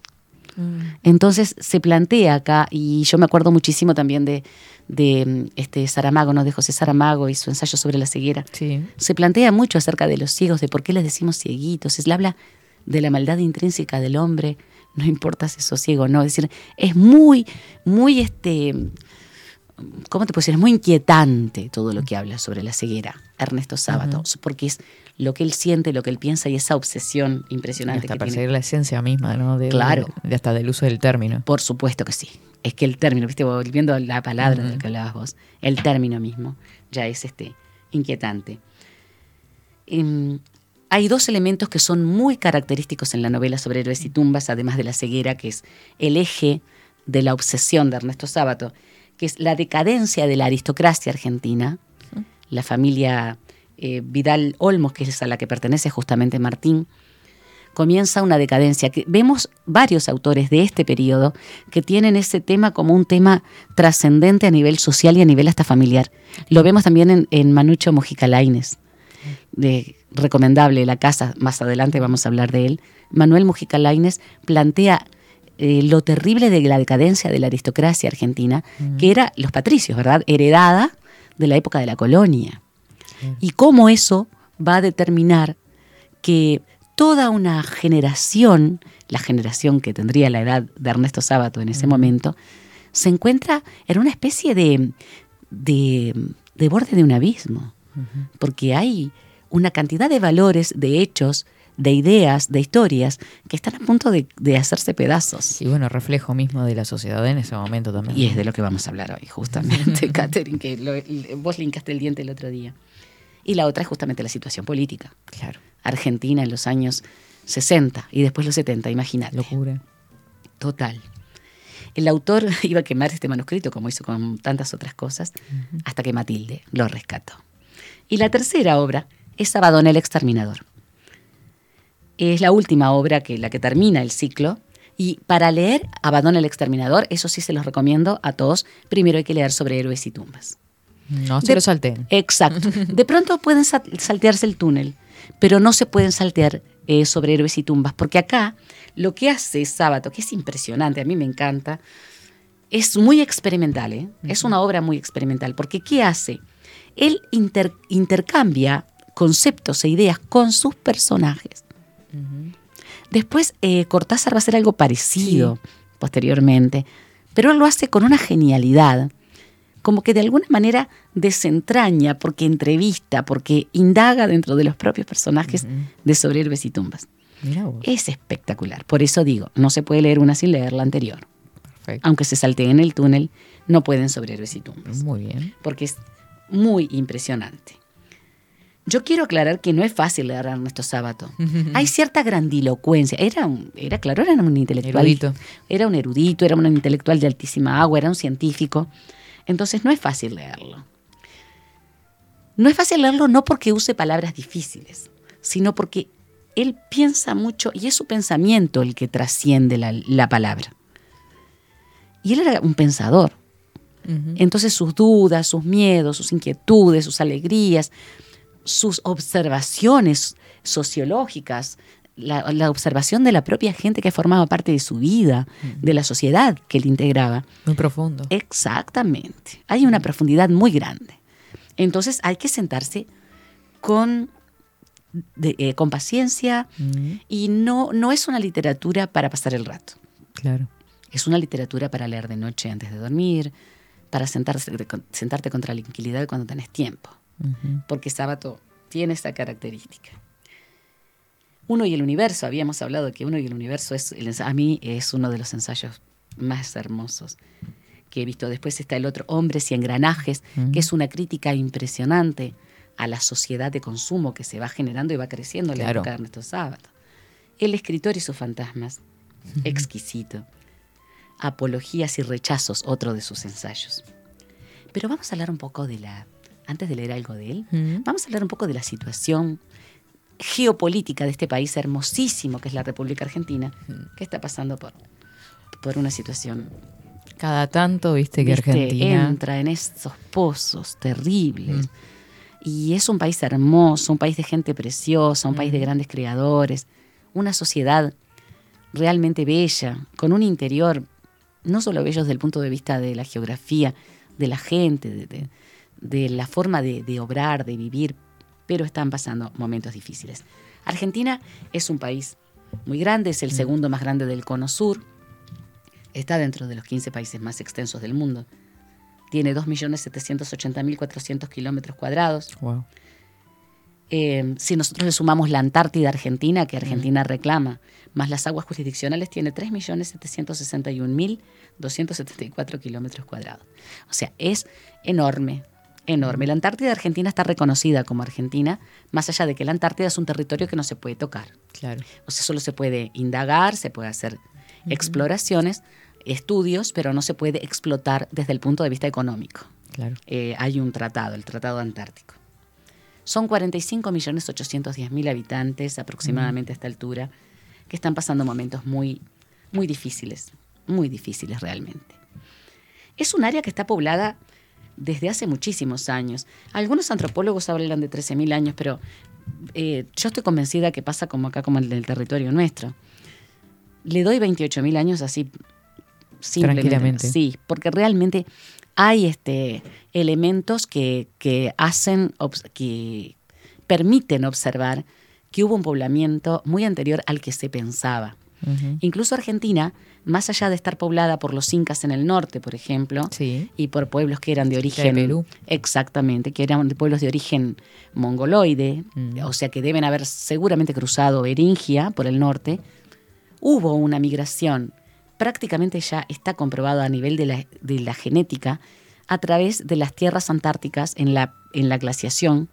Entonces se plantea acá, y yo me acuerdo muchísimo también de, de mm, este Saramago, ¿no? de José Saramago y su ensayo sobre la ceguera. Sí. Se plantea mucho acerca de los ciegos, de por qué les decimos cieguitos. Se habla de la maldad intrínseca del hombre, no importa si sos ciego o no. Es decir, es muy, muy este. ¿Cómo te puedo decir? Es muy inquietante todo lo que habla sobre la ceguera, Ernesto Sábato, porque es lo que él siente, lo que él piensa y esa obsesión Y impresionante hasta que perseguir tiene. la esencia misma, ¿no? De, Claro. de hasta del uso del término. Por supuesto que sí. Es que el término, viste, volviendo a la palabra de Ujú. la que hablabas vos, el término mismo ya es este inquietante. Em, hay dos elementos que son muy característicos en la novela sobre héroes y tumbas, además de la ceguera, que es el eje de la obsesión de Ernesto Sábato, que es la decadencia de la aristocracia argentina, la familia eh, Vidal Olmos, que es a la que pertenece justamente Martín, comienza una decadencia. Que vemos varios autores de este periodo que tienen ese tema como un tema trascendente a nivel social y a nivel hasta familiar. Lo vemos también en, en Manucho Mujica Lainez, de recomendable La Casa, más adelante vamos a hablar de él. Manuel Mujica Lainez plantea eh, lo terrible de la decadencia de la aristocracia argentina, que era los patricios, ¿verdad? Heredada de la época de la colonia. Y cómo eso va a determinar que toda una generación, la generación que tendría la edad de Ernesto Sábato en ese momento, se encuentra en una especie de, de, de borde de un abismo, porque hay una cantidad de valores, de hechos, de ideas, de historias que están a punto de, de hacerse pedazos. Y bueno, reflejo mismo de la sociedad en ese momento también. Y es de lo que vamos a hablar hoy, justamente, (laughs) Catherine, que lo- vos linkaste el diente el otro día. Y la otra es justamente la situación política. Claro. Argentina en los años 60 y después los 70, imagínate. Locura. Total. El autor (laughs) iba a quemar este manuscrito, como hizo con tantas otras cosas, hasta que Matilde lo rescató. Y la tercera obra es Abadón el Exterminador. Es la última obra que la que termina el ciclo. Y para leer Abadón el Exterminador, eso sí se los recomiendo a todos. Primero hay que leer sobre héroes y tumbas. No se De- lo salten. Exacto. (laughs) De pronto pueden sa- saltearse el túnel, pero no se pueden saltear eh, sobre héroes y tumbas, porque acá lo que hace Sábato, que es impresionante, a mí me encanta, es muy experimental, ¿eh? es una obra muy experimental, porque ¿qué hace? Él inter- intercambia conceptos e ideas con sus personajes. Después eh, Cortázar va a hacer algo parecido posteriormente, pero él lo hace con una genialidad, como que de alguna manera desentraña, porque entrevista, porque indaga dentro de los propios personajes de Sobre Héroes y Tumbas. Es espectacular. Por eso digo, no se puede leer una sin leer la anterior. Perfecto. Aunque se salteen el túnel, no pueden Sobre Héroes y Tumbas, Muy bien. porque es muy impresionante. Yo quiero aclarar que no es fácil leer a Ernesto Sábato. Hay cierta grandilocuencia. Era, un, era claro, era un intelectual. Erudito. Era un erudito, era un intelectual de altísima agua, era un científico. Entonces no es fácil leerlo. No es fácil leerlo no porque use palabras difíciles, sino porque él piensa mucho y es su pensamiento el que trasciende la, la palabra. Y él era un pensador. Entonces sus dudas, sus miedos, sus inquietudes, sus alegrías, sus observaciones sociológicas, la, la observación de la propia gente que formaba parte de su vida, de la sociedad que él integraba. Muy profundo. Exactamente. Hay una profundidad muy grande. Entonces hay que sentarse con, de- eh, con paciencia y no, no es una literatura para pasar el rato. Claro. Es una literatura para leer de noche antes de dormir, para sentarse, sentarte con tranquilidad cuando tenés tiempo. Porque Sábato tiene esa característica. Uno y el universo, habíamos hablado de que Uno y el universo es, el a mí es uno de los ensayos más hermosos que he visto. Después está el otro, Hombres y Engranajes, que es una crítica impresionante a la sociedad de consumo que se va generando y va creciendo en la Claro. época de Ernesto Sábato. El escritor y sus fantasmas, exquisito. Apologías y rechazos, otro de sus ensayos. Pero vamos a hablar un poco de la, antes de leer algo de él, Mm. vamos a hablar un poco de la situación geopolítica de este país hermosísimo que es la República Argentina, que está pasando por, por una situación Cada tanto, viste que viste, Argentina. entra en estos pozos terribles. Y es un país hermoso, un país de gente preciosa, un país de grandes creadores, una sociedad realmente bella, con un interior no solo bello desde el punto de vista de la geografía, de la gente, de, de- de la forma de, de obrar, de vivir, pero están pasando momentos difíciles. Argentina es un país muy grande, es el segundo más grande del cono sur, está dentro de los 15 países más extensos del mundo, tiene 2.780.400 kilómetros cuadrados. Wow. Eh, si nosotros le sumamos la Antártida Argentina, que Argentina reclama, más las aguas jurisdiccionales, tiene 3.761.274 kilómetros cuadrados. O sea, es enorme, enorme. La Antártida Argentina está reconocida como Argentina, más allá de que la Antártida es un territorio que no se puede tocar. Claro. O sea, solo se puede indagar, se puede hacer exploraciones, estudios, pero no se puede explotar desde el punto de vista económico. Claro. Eh, hay un tratado, el Tratado Antártico. Son 45.810.000 habitantes aproximadamente a esta altura que están pasando momentos muy, muy difíciles, muy difíciles realmente. Es un área que está poblada desde hace muchísimos años. Algunos antropólogos hablan de 13.000 años, pero eh, yo estoy convencida que pasa como acá, como en el territorio nuestro. Le doy 28.000 años así simplemente. Tranquilamente. Sí, porque realmente hay este, elementos que, que hacen, que permiten observar que hubo un poblamiento muy anterior al que se pensaba. Incluso Argentina, más allá de estar poblada por los incas en el norte, por ejemplo, Sí. y por pueblos que eran de de origen Perú. exactamente, que eran de pueblos de origen mongoloide, Mm. o sea que deben haber seguramente cruzado Beringia por el norte, hubo una migración, prácticamente ya está comprobado a nivel de la, de la genética, a través de las tierras antárticas en la, en la glaciación,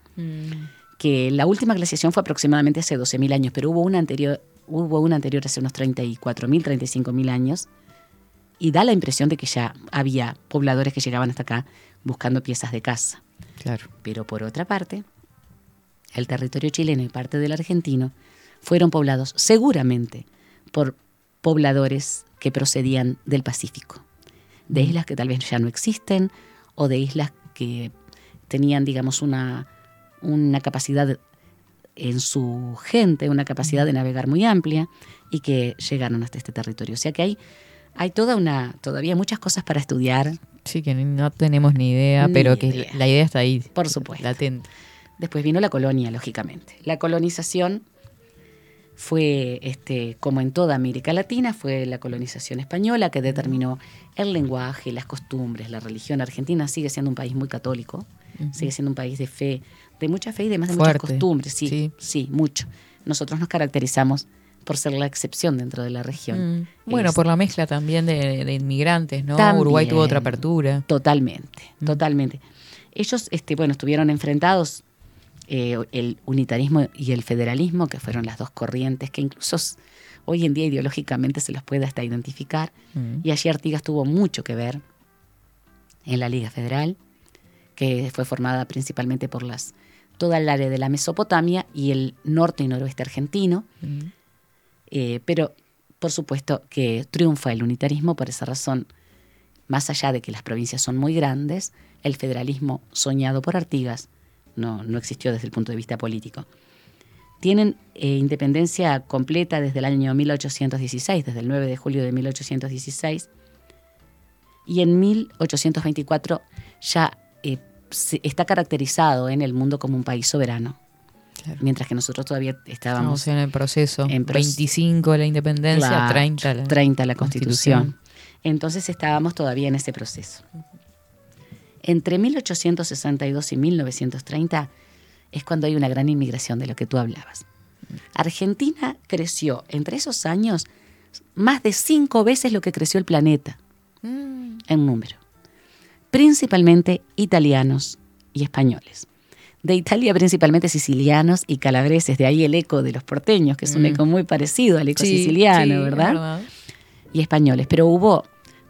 que la última glaciación fue aproximadamente hace 12.000 años, pero hubo una anterior, hubo una anterior hace unos 34.000, 35.000 años, y da la impresión de que ya había pobladores que llegaban hasta acá buscando piezas de casa. Claro. Pero por otra parte, el territorio chileno y parte del argentino fueron poblados seguramente por pobladores que procedían del Pacífico, de islas que tal vez ya no existen o de islas que tenían, digamos, una, una capacidad en su gente, una capacidad de navegar muy amplia y que llegaron hasta este territorio. O sea que hay, hay toda una, todavía muchas cosas para estudiar. Sí, que no tenemos ni idea, Ni pero que la idea está ahí. Por supuesto. Latente. Después vino la colonia, lógicamente. La colonización fue, este, como en toda América Latina, fue la colonización española que determinó el lenguaje, las costumbres, la religión. Argentina sigue siendo un país muy católico, sigue siendo un país de fe, de mucha fe y además de Fuerte. muchas costumbres. Sí, Sí. sí, mucho. Nosotros nos caracterizamos por ser la excepción dentro de la región. Mm. Bueno, Es- por la mezcla también de, de inmigrantes, ¿no? También. Uruguay tuvo otra apertura. Totalmente, Mm. totalmente. Ellos, este, bueno, estuvieron enfrentados eh, el unitarismo y el federalismo, que fueron las dos corrientes que incluso hoy en día ideológicamente se los puede hasta identificar. Mm. Y allí Artigas tuvo mucho que ver en la Liga Federal, que fue formada principalmente por las toda el área de la Mesopotamia y el norte y noroeste argentino. Eh, pero por supuesto que triunfa el unitarismo por esa razón. Más allá de que las provincias son muy grandes, el federalismo soñado por Artigas no, no existió desde el punto de vista político. Tienen eh, independencia completa desde el año 1816, desde el 9 de julio de 1816, y en 1824 ya eh, está caracterizado en el mundo como un país soberano. Mientras que nosotros todavía estábamos Estamos en el proceso. en proce- 25 la independencia, Claro, 30 la, 30 la constitución. Constitución. Entonces estábamos todavía en ese proceso. Entre 1862 y 1930 es cuando hay una gran inmigración de lo que tú hablabas. Argentina creció entre esos años más de cinco veces lo que creció el planeta en número. Principalmente italianos y españoles. De Italia principalmente sicilianos y calabreses, de ahí el eco de los porteños, que es un Mm. eco muy parecido al eco Sí, siciliano, sí, ¿verdad? verdad. y españoles, pero hubo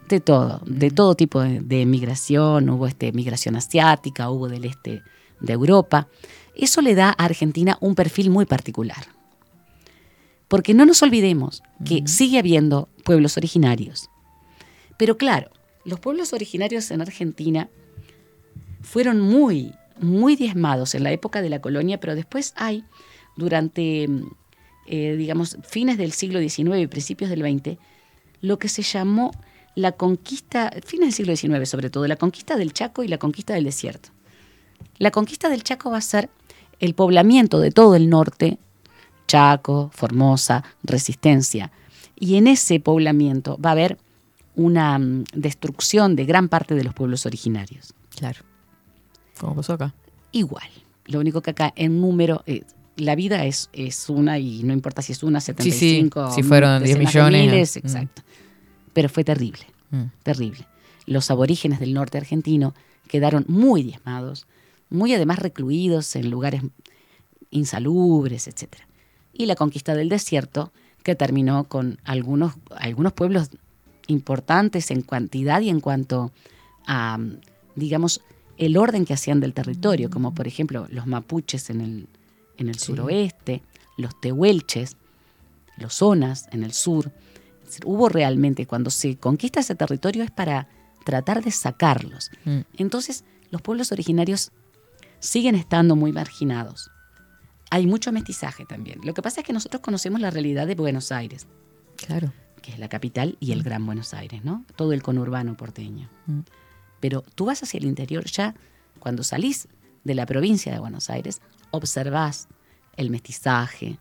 de todo, de todo tipo de, de migración, hubo este, migración asiática, hubo del este de Europa. Eso le da a Argentina un perfil muy particular. Porque no nos olvidemos que sigue habiendo pueblos originarios. Pero claro, los pueblos originarios en Argentina fueron muy, muy diezmados en la época de la colonia, pero después hay, durante, mm, eh, digamos, fines del siglo XIX y principios del XX, lo que se llamó la conquista, fines del siglo XIX sobre todo, la conquista del Chaco y la conquista del desierto. La conquista del Chaco va a ser el poblamiento de todo el norte, Chaco, Formosa, Resistencia. Y en ese poblamiento va a haber una mm, destrucción de gran parte de los pueblos originarios. Claro. Como pasó acá. Igual. Lo único que acá en número, eh, la vida es, es una y no importa si es una, 75, si fueron 10 decenas de millones, miles, mm. exacto. Pero fue terrible, Mm. terrible. Los aborígenes del norte argentino quedaron muy diezmados, muy además recluidos en lugares insalubres, etc. Y la conquista del desierto, que terminó con algunos, algunos pueblos importantes en cantidad y en cuanto a, digamos, el orden que hacían del territorio, como por ejemplo los mapuches en el, en el suroeste, los tehuelches, los zonas en el sur. Es decir, hubo realmente, cuando se conquista ese territorio es para tratar de sacarlos. Mm. Entonces, los pueblos originarios siguen estando muy marginados. Hay mucho mestizaje también. Lo que pasa es que nosotros conocemos la realidad de Buenos Aires, Claro. Que es la capital y el Gran Buenos Aires, ¿no? Todo el conurbano porteño. Mm. Pero tú vas hacia el interior ya, cuando salís de la provincia de Buenos Aires, observás el mestizaje,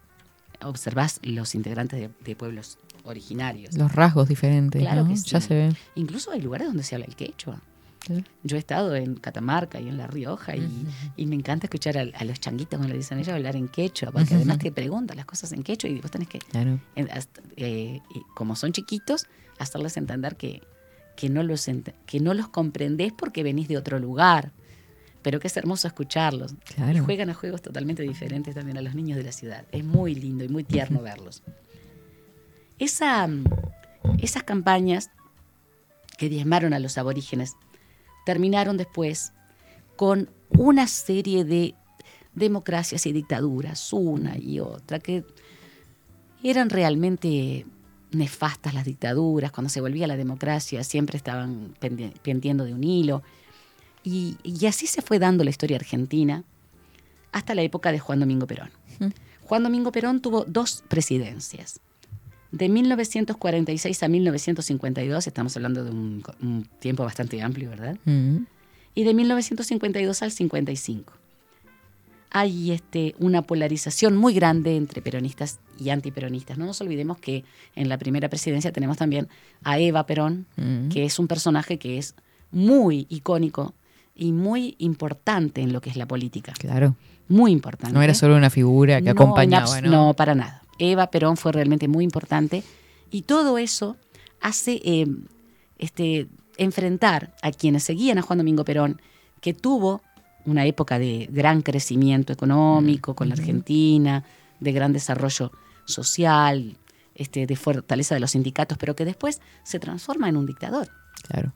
observás los integrantes de, de pueblos originarios. Los rasgos diferentes. Claro ¿no? que sí. Ya se ve. Incluso hay lugares donde se habla el quechua. Sí. Yo he estado en Catamarca y en La Rioja y, y me encanta escuchar a, a los changuitos, como le dicen ellos, hablar en quechua, porque además te preguntan las cosas en quechua y vos tenés que, Claro. en- hasta- eh, y como son chiquitos, hacerles entender que, que, no los ent- que no los comprendés porque venís de otro lugar, pero que es hermoso escucharlos. Claro. Y juegan a juegos totalmente diferentes también a los niños de la ciudad. Es muy lindo y muy tierno verlos. Esa, mm, esas campañas que diezmaron a los aborígenes terminaron después con una serie de democracias y dictaduras, una y otra, que eran realmente nefastas las dictaduras, cuando se volvía la democracia siempre estaban pendi- pendiendo de un hilo. Y, y así se fue dando la historia argentina hasta la época de Juan Domingo Perón. Juan Domingo Perón tuvo dos presidencias. De 1946 a 1952, estamos hablando de un, un tiempo bastante amplio, ¿verdad? Mm. y de 1952 al 55. Hay este, una polarización muy grande entre peronistas y antiperonistas. No nos olvidemos que en la primera presidencia tenemos también a Eva Perón, Mm. que es un personaje que es muy icónico y muy importante en lo que es la política. Claro. Muy importante. No era solo una figura que No, acompañaba, ¿no? no, para nada. Eva Perón fue realmente muy importante. Y todo eso hace eh, este, enfrentar a quienes seguían a Juan Domingo Perón, que tuvo una época de gran crecimiento económico con la Argentina, de gran desarrollo social, este, de fortaleza de los sindicatos, pero que después se transforma en un dictador. Claro.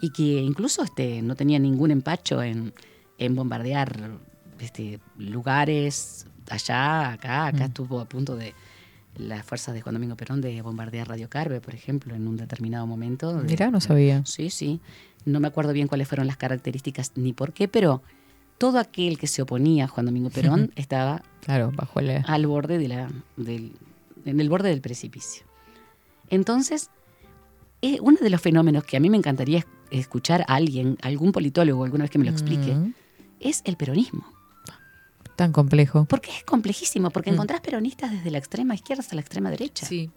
y que incluso este, no tenía ningún empacho en, en bombardear este, lugares allá, acá, acá Mm. estuvo a punto de las fuerzas de Juan Domingo Perón de bombardear Radio Carve, por ejemplo, en un determinado momento. Mirá, no sabía. Sí, sí. No me acuerdo bien cuáles fueron las características ni por qué, pero todo aquel que se oponía a Juan Domingo Perón estaba Claro, bajo el... al borde de la, del, en el borde del precipicio. Entonces, eh, uno de los fenómenos que a mí me encantaría es- escuchar a alguien, algún politólogo alguna vez que me lo explique, Mm, es el peronismo. Tan complejo. Porque es complejísimo, porque Mm. encontrás peronistas desde la extrema izquierda hasta la extrema derecha. Sí.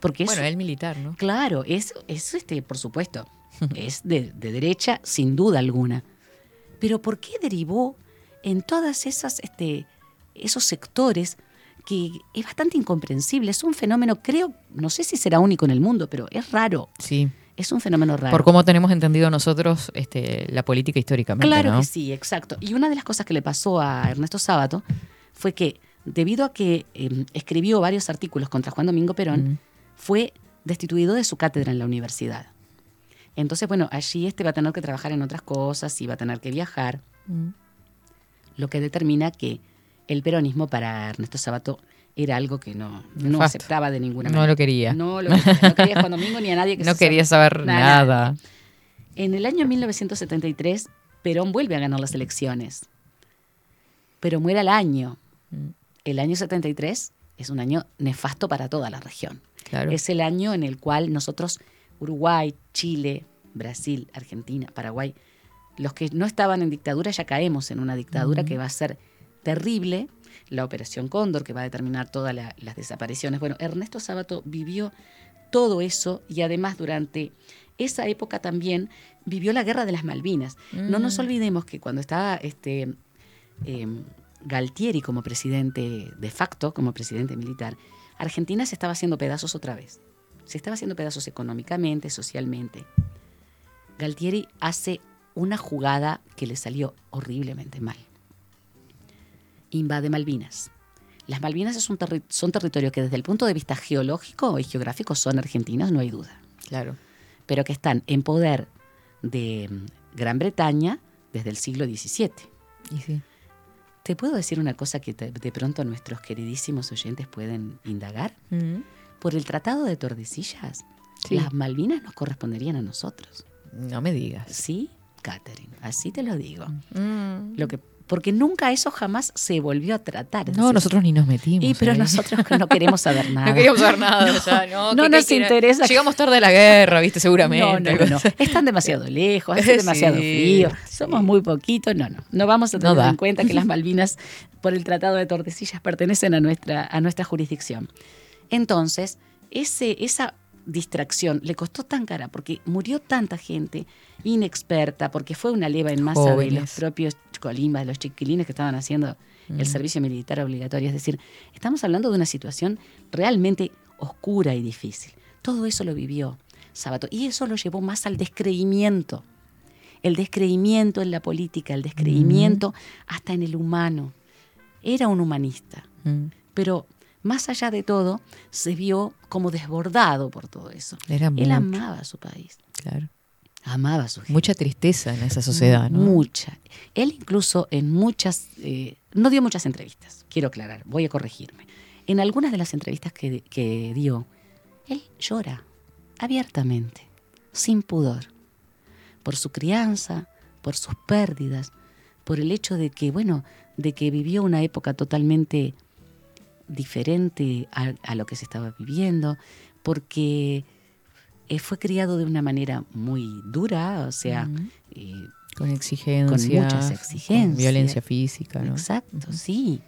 Porque es, Bueno, el militar, ¿no? claro, es, es este, por supuesto, (laughs) es de, de derecha sin duda alguna. Pero ¿por qué derivó en todas esas, este, esos sectores que es bastante incomprensible? Es un fenómeno, creo, no sé si será único en el mundo, pero es raro. Sí. Es un fenómeno raro. Por cómo tenemos entendido nosotros este, la política históricamente, Claro ¿no? que sí, exacto. Y una de las cosas que le pasó a Ernesto Sábato fue que, debido a que eh, escribió varios artículos contra Juan Domingo Perón, Mm. fue destituido de su cátedra en la universidad. Entonces, bueno, allí este va a tener que trabajar en otras cosas y va a tener que viajar, Mm. lo que determina que el peronismo para Ernesto Sábato era algo que no, no aceptaba de ninguna No manera. lo quería. No lo quería. No quería a (laughs) Juan Domingo ni a nadie que No se quería sabe- saber Nada, nada. En el año 1973, Perón vuelve a ganar las elecciones. Pero muere al año. Mm. El año 73 es un año nefasto para toda la región. Claro. Es el año en el cual nosotros, Uruguay, Chile, Brasil, Argentina, Paraguay, los que no estaban en dictadura ya caemos en una dictadura Ujú. que va a ser terrible. La Operación Cóndor, que va a determinar todas la- las desapariciones. Bueno, Ernesto Sábato vivió todo eso y además durante esa época también vivió la guerra de las Malvinas. No nos Mm. olvidemos que cuando estaba este, eh, Galtieri como presidente de facto, como presidente militar, Argentina se estaba haciendo pedazos otra vez. Se estaba haciendo pedazos económicamente, socialmente. Galtieri hace una jugada que le salió horriblemente mal. Invade Malvinas. Las Malvinas es un terri- son territorios que desde el punto de vista geológico y geográfico son argentinos, no hay duda Claro. pero que están en poder de mm, Gran Bretaña desde el siglo XVII. Y sí. ¿Te puedo decir una cosa que te- de pronto nuestros queridísimos oyentes pueden indagar? Mm. Por el Tratado de Tordesillas, Sí. las Malvinas nos corresponderían a nosotros. No me digas. ¿Sí, Catherine? Así te lo digo. Mm. Lo que, porque nunca eso jamás se volvió a tratar. No, nosotros ni nos metimos. Y pero ahí. nosotros (laughs) no queremos saber nada. No queríamos saber nada, o sea, no, No que- nos que- que- interesa. Llegamos tarde a la guerra, viste, seguramente. No, no, no. Están demasiado (laughs) lejos, hace Sí, demasiado frío, somos sí. muy poquitos. No, no. No vamos a tener en cuenta que (laughs) las Malvinas, por el Tratado de Tordesillas, pertenecen a nuestra, a nuestra jurisdicción. Entonces, ese, esa distracción le costó tan cara porque murió tanta gente inexperta, porque fue una leva en masa de los Jóvenes. propios colimbas, de los chiquilines que estaban haciendo el Mm. servicio militar obligatorio. Es decir, estamos hablando de una situación realmente oscura y difícil. Todo eso lo vivió Sábato y eso lo llevó más al descreimiento. El descreimiento en la política, el descreimiento hasta en el humano. Era un humanista, Mm. pero más allá de todo, se vio como desbordado por todo eso. Era Él amaba a su país, Claro. amaba a su gente. Mucha tristeza en esa sociedad, ¿no? Mucha. Él incluso en muchas, eh, no dio muchas entrevistas, quiero aclarar, voy a corregirme. En algunas de las entrevistas que, que dio, él llora abiertamente, sin pudor, por su crianza, por sus pérdidas, por el hecho de que, bueno, de que vivió una época totalmente diferente a, a lo que se estaba viviendo, porque eh, fue criado de una manera muy dura, o sea, eh, Con exigencias. con muchas exigencias. con violencia física, ¿no? Exacto, sí.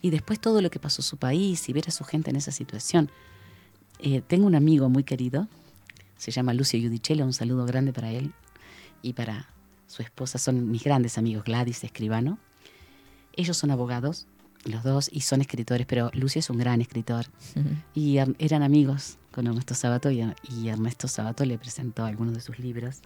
Y después todo lo que pasó en su país y ver a su gente en esa situación. Eh, tengo un amigo muy querido, se llama Lucio Yudichelo, un saludo grande para él y para su esposa. Son mis grandes amigos, Gladys Escribano. Ellos son abogados, los dos, y son escritores, pero Lucio es un gran escritor. Ujú. Y er- eran amigos con Ernesto Sabato y, y Ernesto Sabato le presentó algunos de sus libros.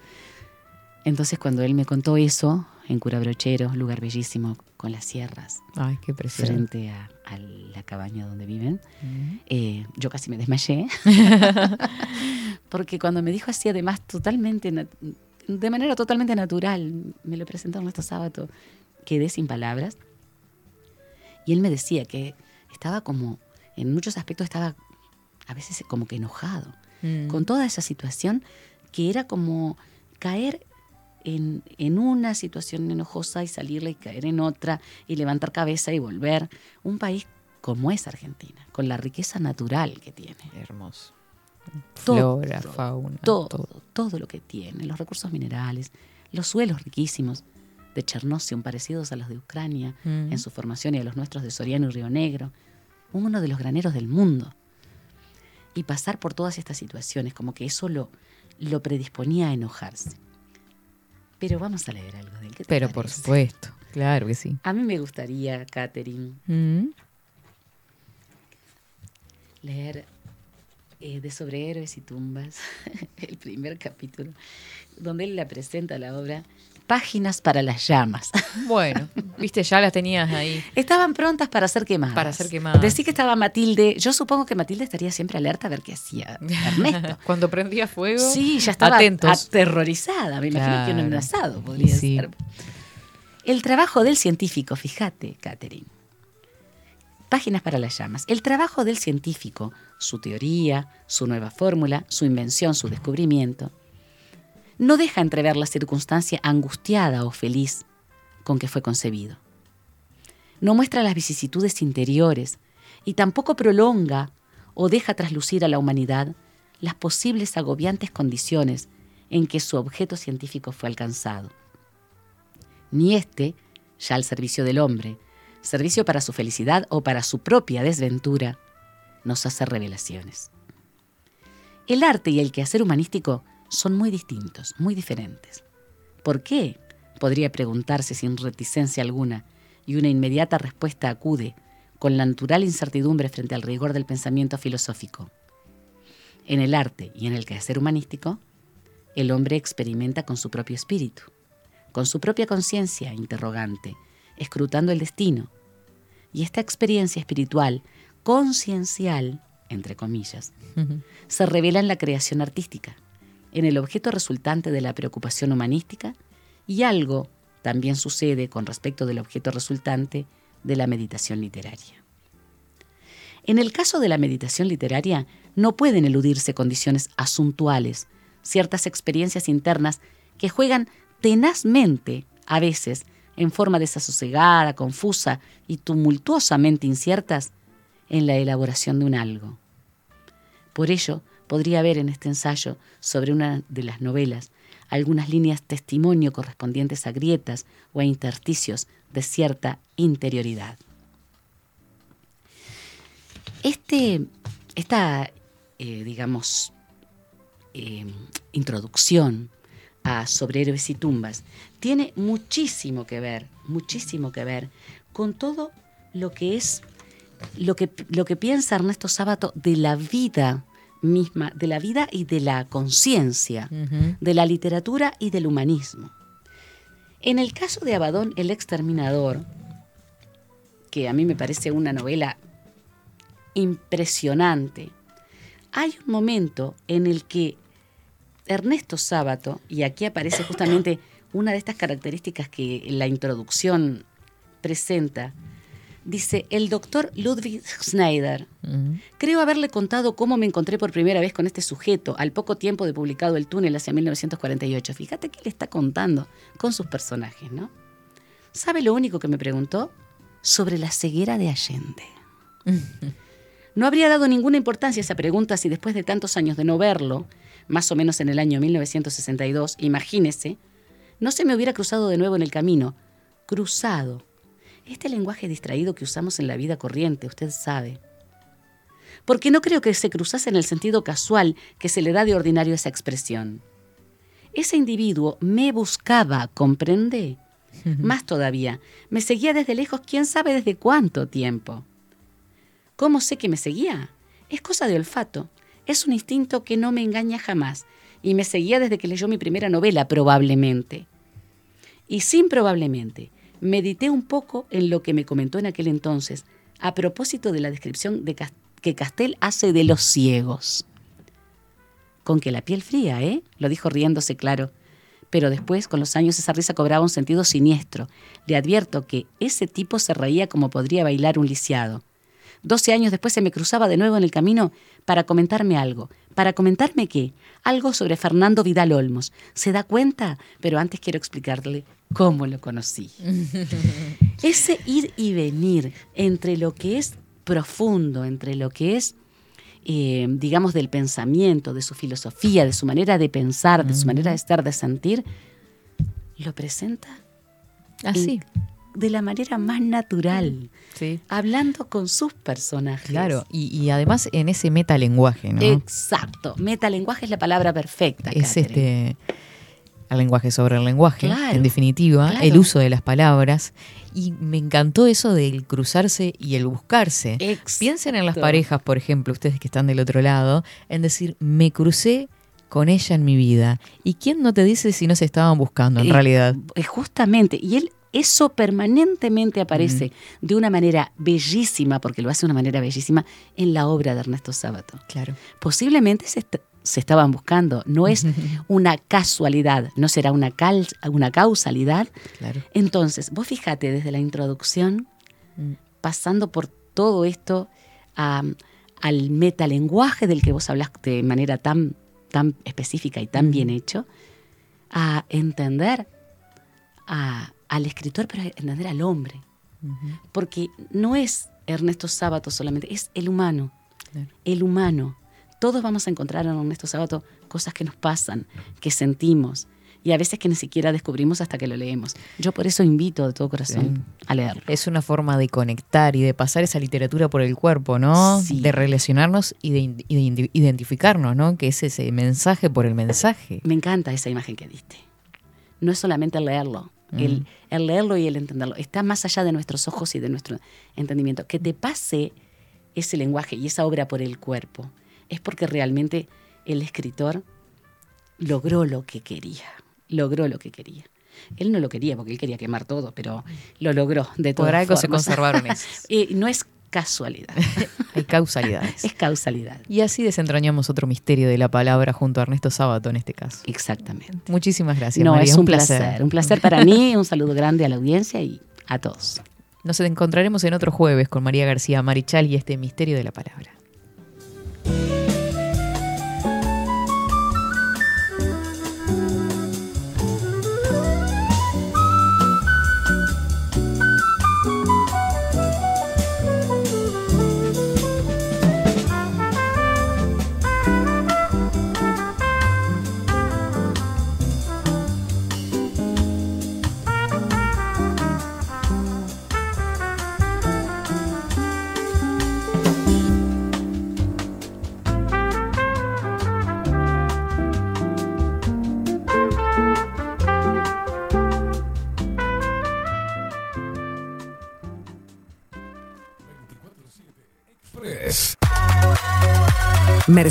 Entonces cuando él me contó eso, en Curabrochero, lugar bellísimo, con las sierras, Ay, qué precioso. frente a, a la cabaña donde viven, Ujú. eh, yo casi me desmayé. (laughs) Porque cuando me dijo así, además, totalmente, de manera totalmente natural, me lo presentó Ernesto Sábato, quedé sin palabras. Y él me decía que estaba como, en muchos aspectos estaba a veces como que enojado Mm. con toda esa situación que era como caer en, en una situación enojosa y salirle y caer en otra y levantar cabeza y volver. Un país como es Argentina, con la riqueza natural que tiene. Hermoso. Todo, Flora, fauna. todo, todo, lo que tiene, los recursos minerales, los suelos riquísimos de Chernosium parecidos a los de Ucrania Mm. en su formación y a los nuestros de Soriano y Río Negro, uno de los graneros del mundo. Y pasar por todas estas situaciones, como que eso lo, lo predisponía a enojarse. Pero vamos a leer algo de él. ¿qué te Pero por supuesto, claro que sí. A mí me gustaría, Catherine, Mm. leer eh, de Sobre Héroes y Tumbas, (laughs) el primer capítulo, donde él la presenta la obra Páginas para las llamas. (laughs) Bueno, viste, ya las tenías ahí. Estaban prontas para ser quemadas. Para ser quemadas. Decí que estaba Matilde. Yo supongo que Matilde estaría siempre alerta a ver qué hacía Ernesto. (laughs) Cuando prendía fuego. Sí, ya estaba atentos. aterrorizada. Me imagino que un enlazado podría Sí. ser. El trabajo del científico, fíjate, Catherine. Páginas para las llamas. El trabajo del científico, su teoría, su nueva fórmula, su invención, su descubrimiento, no deja entrever la circunstancia angustiada o feliz con que fue concebido. No muestra las vicisitudes interiores y tampoco prolonga o deja traslucir a la humanidad las posibles agobiantes condiciones en que su objeto científico fue alcanzado. Ni éste, ya al servicio del hombre, servicio para su felicidad o para su propia desventura, nos hace revelaciones. El arte y el quehacer humanístico son muy distintos, muy diferentes. ¿Por qué? Podría preguntarse sin reticencia alguna, y una inmediata respuesta acude con la natural incertidumbre frente al rigor del pensamiento filosófico. En el arte y en el quehacer humanístico, el hombre experimenta con su propio espíritu, con su propia conciencia interrogante, escrutando el destino. Y esta experiencia espiritual, conciencial, entre comillas, se revela en la creación artística, en el objeto resultante de la preocupación humanística y algo también sucede con respecto del objeto resultante de la meditación literaria. En el caso de la meditación literaria, no pueden eludirse condiciones asuntuales, ciertas experiencias internas que juegan tenazmente, a veces, en forma desasosegada, confusa y tumultuosamente inciertas, en la elaboración de un algo. Por ello, podría haber en este ensayo sobre una de las novelas algunas líneas testimonio correspondientes a grietas o a intersticios de cierta interioridad. Este, esta, eh, digamos, eh, introducción a Sobre héroes y tumbas tiene muchísimo que ver, muchísimo que ver con todo lo que es, lo que, lo que piensa Ernesto Sábato de la vida misma, de la vida y de la conciencia, de la literatura y del humanismo. En el caso de Abadón el Exterminador, que a mí me parece una novela impresionante, hay un momento en el que Ernesto Sábato, y aquí aparece justamente una de estas características que la introducción presenta, dice, el doctor Ludwig Schneider. Creo haberle contado cómo me encontré por primera vez con este sujeto al poco tiempo de publicado El túnel hacia 1948. Fíjate que le está contando con sus personajes, ¿no? ¿Sabe lo único que me preguntó? Sobre la ceguera de Allende. (laughs) No habría dado ninguna importancia a esa pregunta si después de tantos años de no verlo, más o menos en el año 1962, imagínese, no se me hubiera cruzado de nuevo en el camino. Cruzado. Este lenguaje distraído que usamos en la vida corriente, usted sabe porque no creo que se cruzase en el sentido casual que se le da de ordinario a esa expresión. Ese individuo me buscaba, ¿comprende? Más todavía, me seguía desde lejos, quién sabe desde cuánto tiempo. ¿Cómo sé que me seguía? Es cosa de olfato, es un instinto que no me engaña jamás, y me seguía desde que leyó mi primera novela, probablemente. Y sin probablemente, medité un poco en lo que me comentó en aquel entonces, a propósito de la descripción que Castel hace de los ciegos. Con que la piel fría, ¿eh? Lo dijo riéndose claro. pero después, con los años, esa risa cobraba un sentido siniestro. Le advierto que ese tipo se reía como podría bailar un lisiado. Doce años después se me cruzaba de nuevo en el camino para comentarme algo. ¿Para comentarme qué? Algo sobre Fernando Vidal Olmos. ¿Se da cuenta? Pero antes quiero explicarle cómo lo conocí. (laughs) Ese ir y venir entre lo que es profundo, entre lo que es, eh, digamos, del pensamiento, de su filosofía, de su manera de pensar, de su manera de estar, de sentir, lo presenta Así. en- de la manera más natural, Sí. hablando con sus personajes. Claro, y, y además en ese metalenguaje, ¿no? Exacto. Metalenguaje es la palabra perfecta. es Catherine. este el lenguaje sobre el lenguaje, Claro, en definitiva, claro. el uso de las palabras. Y me encantó eso del cruzarse y el buscarse. Exacto. Piensen en las parejas, por ejemplo, ustedes que están del otro lado, en decir, me crucé con ella en mi vida. ¿Y quién no te dice si no se estaban buscando en Eh, realidad? eh, Justamente. Y él, eso permanentemente aparece de una manera bellísima, porque lo hace de una manera bellísima, en la obra de Ernesto Sábato. Claro. Posiblemente se, se estaban buscando. No es (laughs) una casualidad, no será una, cal- una causalidad. Claro. Entonces, vos fíjate desde la introducción, Mm. pasando por todo esto a- al metalenguaje del que vos hablaste de manera tan, tan específica y tan bien hecho, a entender a- al escritor, pero a entender al hombre. Porque no es Ernesto Sábato solamente, es el humano. Claro. El humano. Todos vamos a encontrar en Ernesto Sábato cosas que nos pasan, que sentimos, y a veces que ni siquiera descubrimos hasta que lo leemos. Yo por eso invito de todo corazón a leerlo. Es una forma de conectar y de pasar esa literatura por el cuerpo, ¿no? Sí. De relacionarnos y de, y identificarnos, ¿no? Que es ese mensaje por el mensaje. Me encanta esa imagen que diste. No es solamente leerlo, el, el leerlo y el entenderlo. Está más allá de nuestros ojos y de nuestro entendimiento. Que te pase ese lenguaje y esa obra por el cuerpo es porque realmente el escritor logró lo que quería. Logró lo que quería. Él no lo quería porque él quería quemar todo, pero lo logró de todas Por algo se conservaron (laughs) esos. Eh, no es casualidad, (laughs) Hay causalidades. es causalidad. Y así desentrañamos otro misterio de la palabra junto a Ernesto Sábato en este caso. Exactamente. Muchísimas gracias. No, María, es un placer. Un placer para mí, un saludo grande a la audiencia y a todos. Nos encontraremos en otro jueves con María García Marichal y este misterio de la palabra.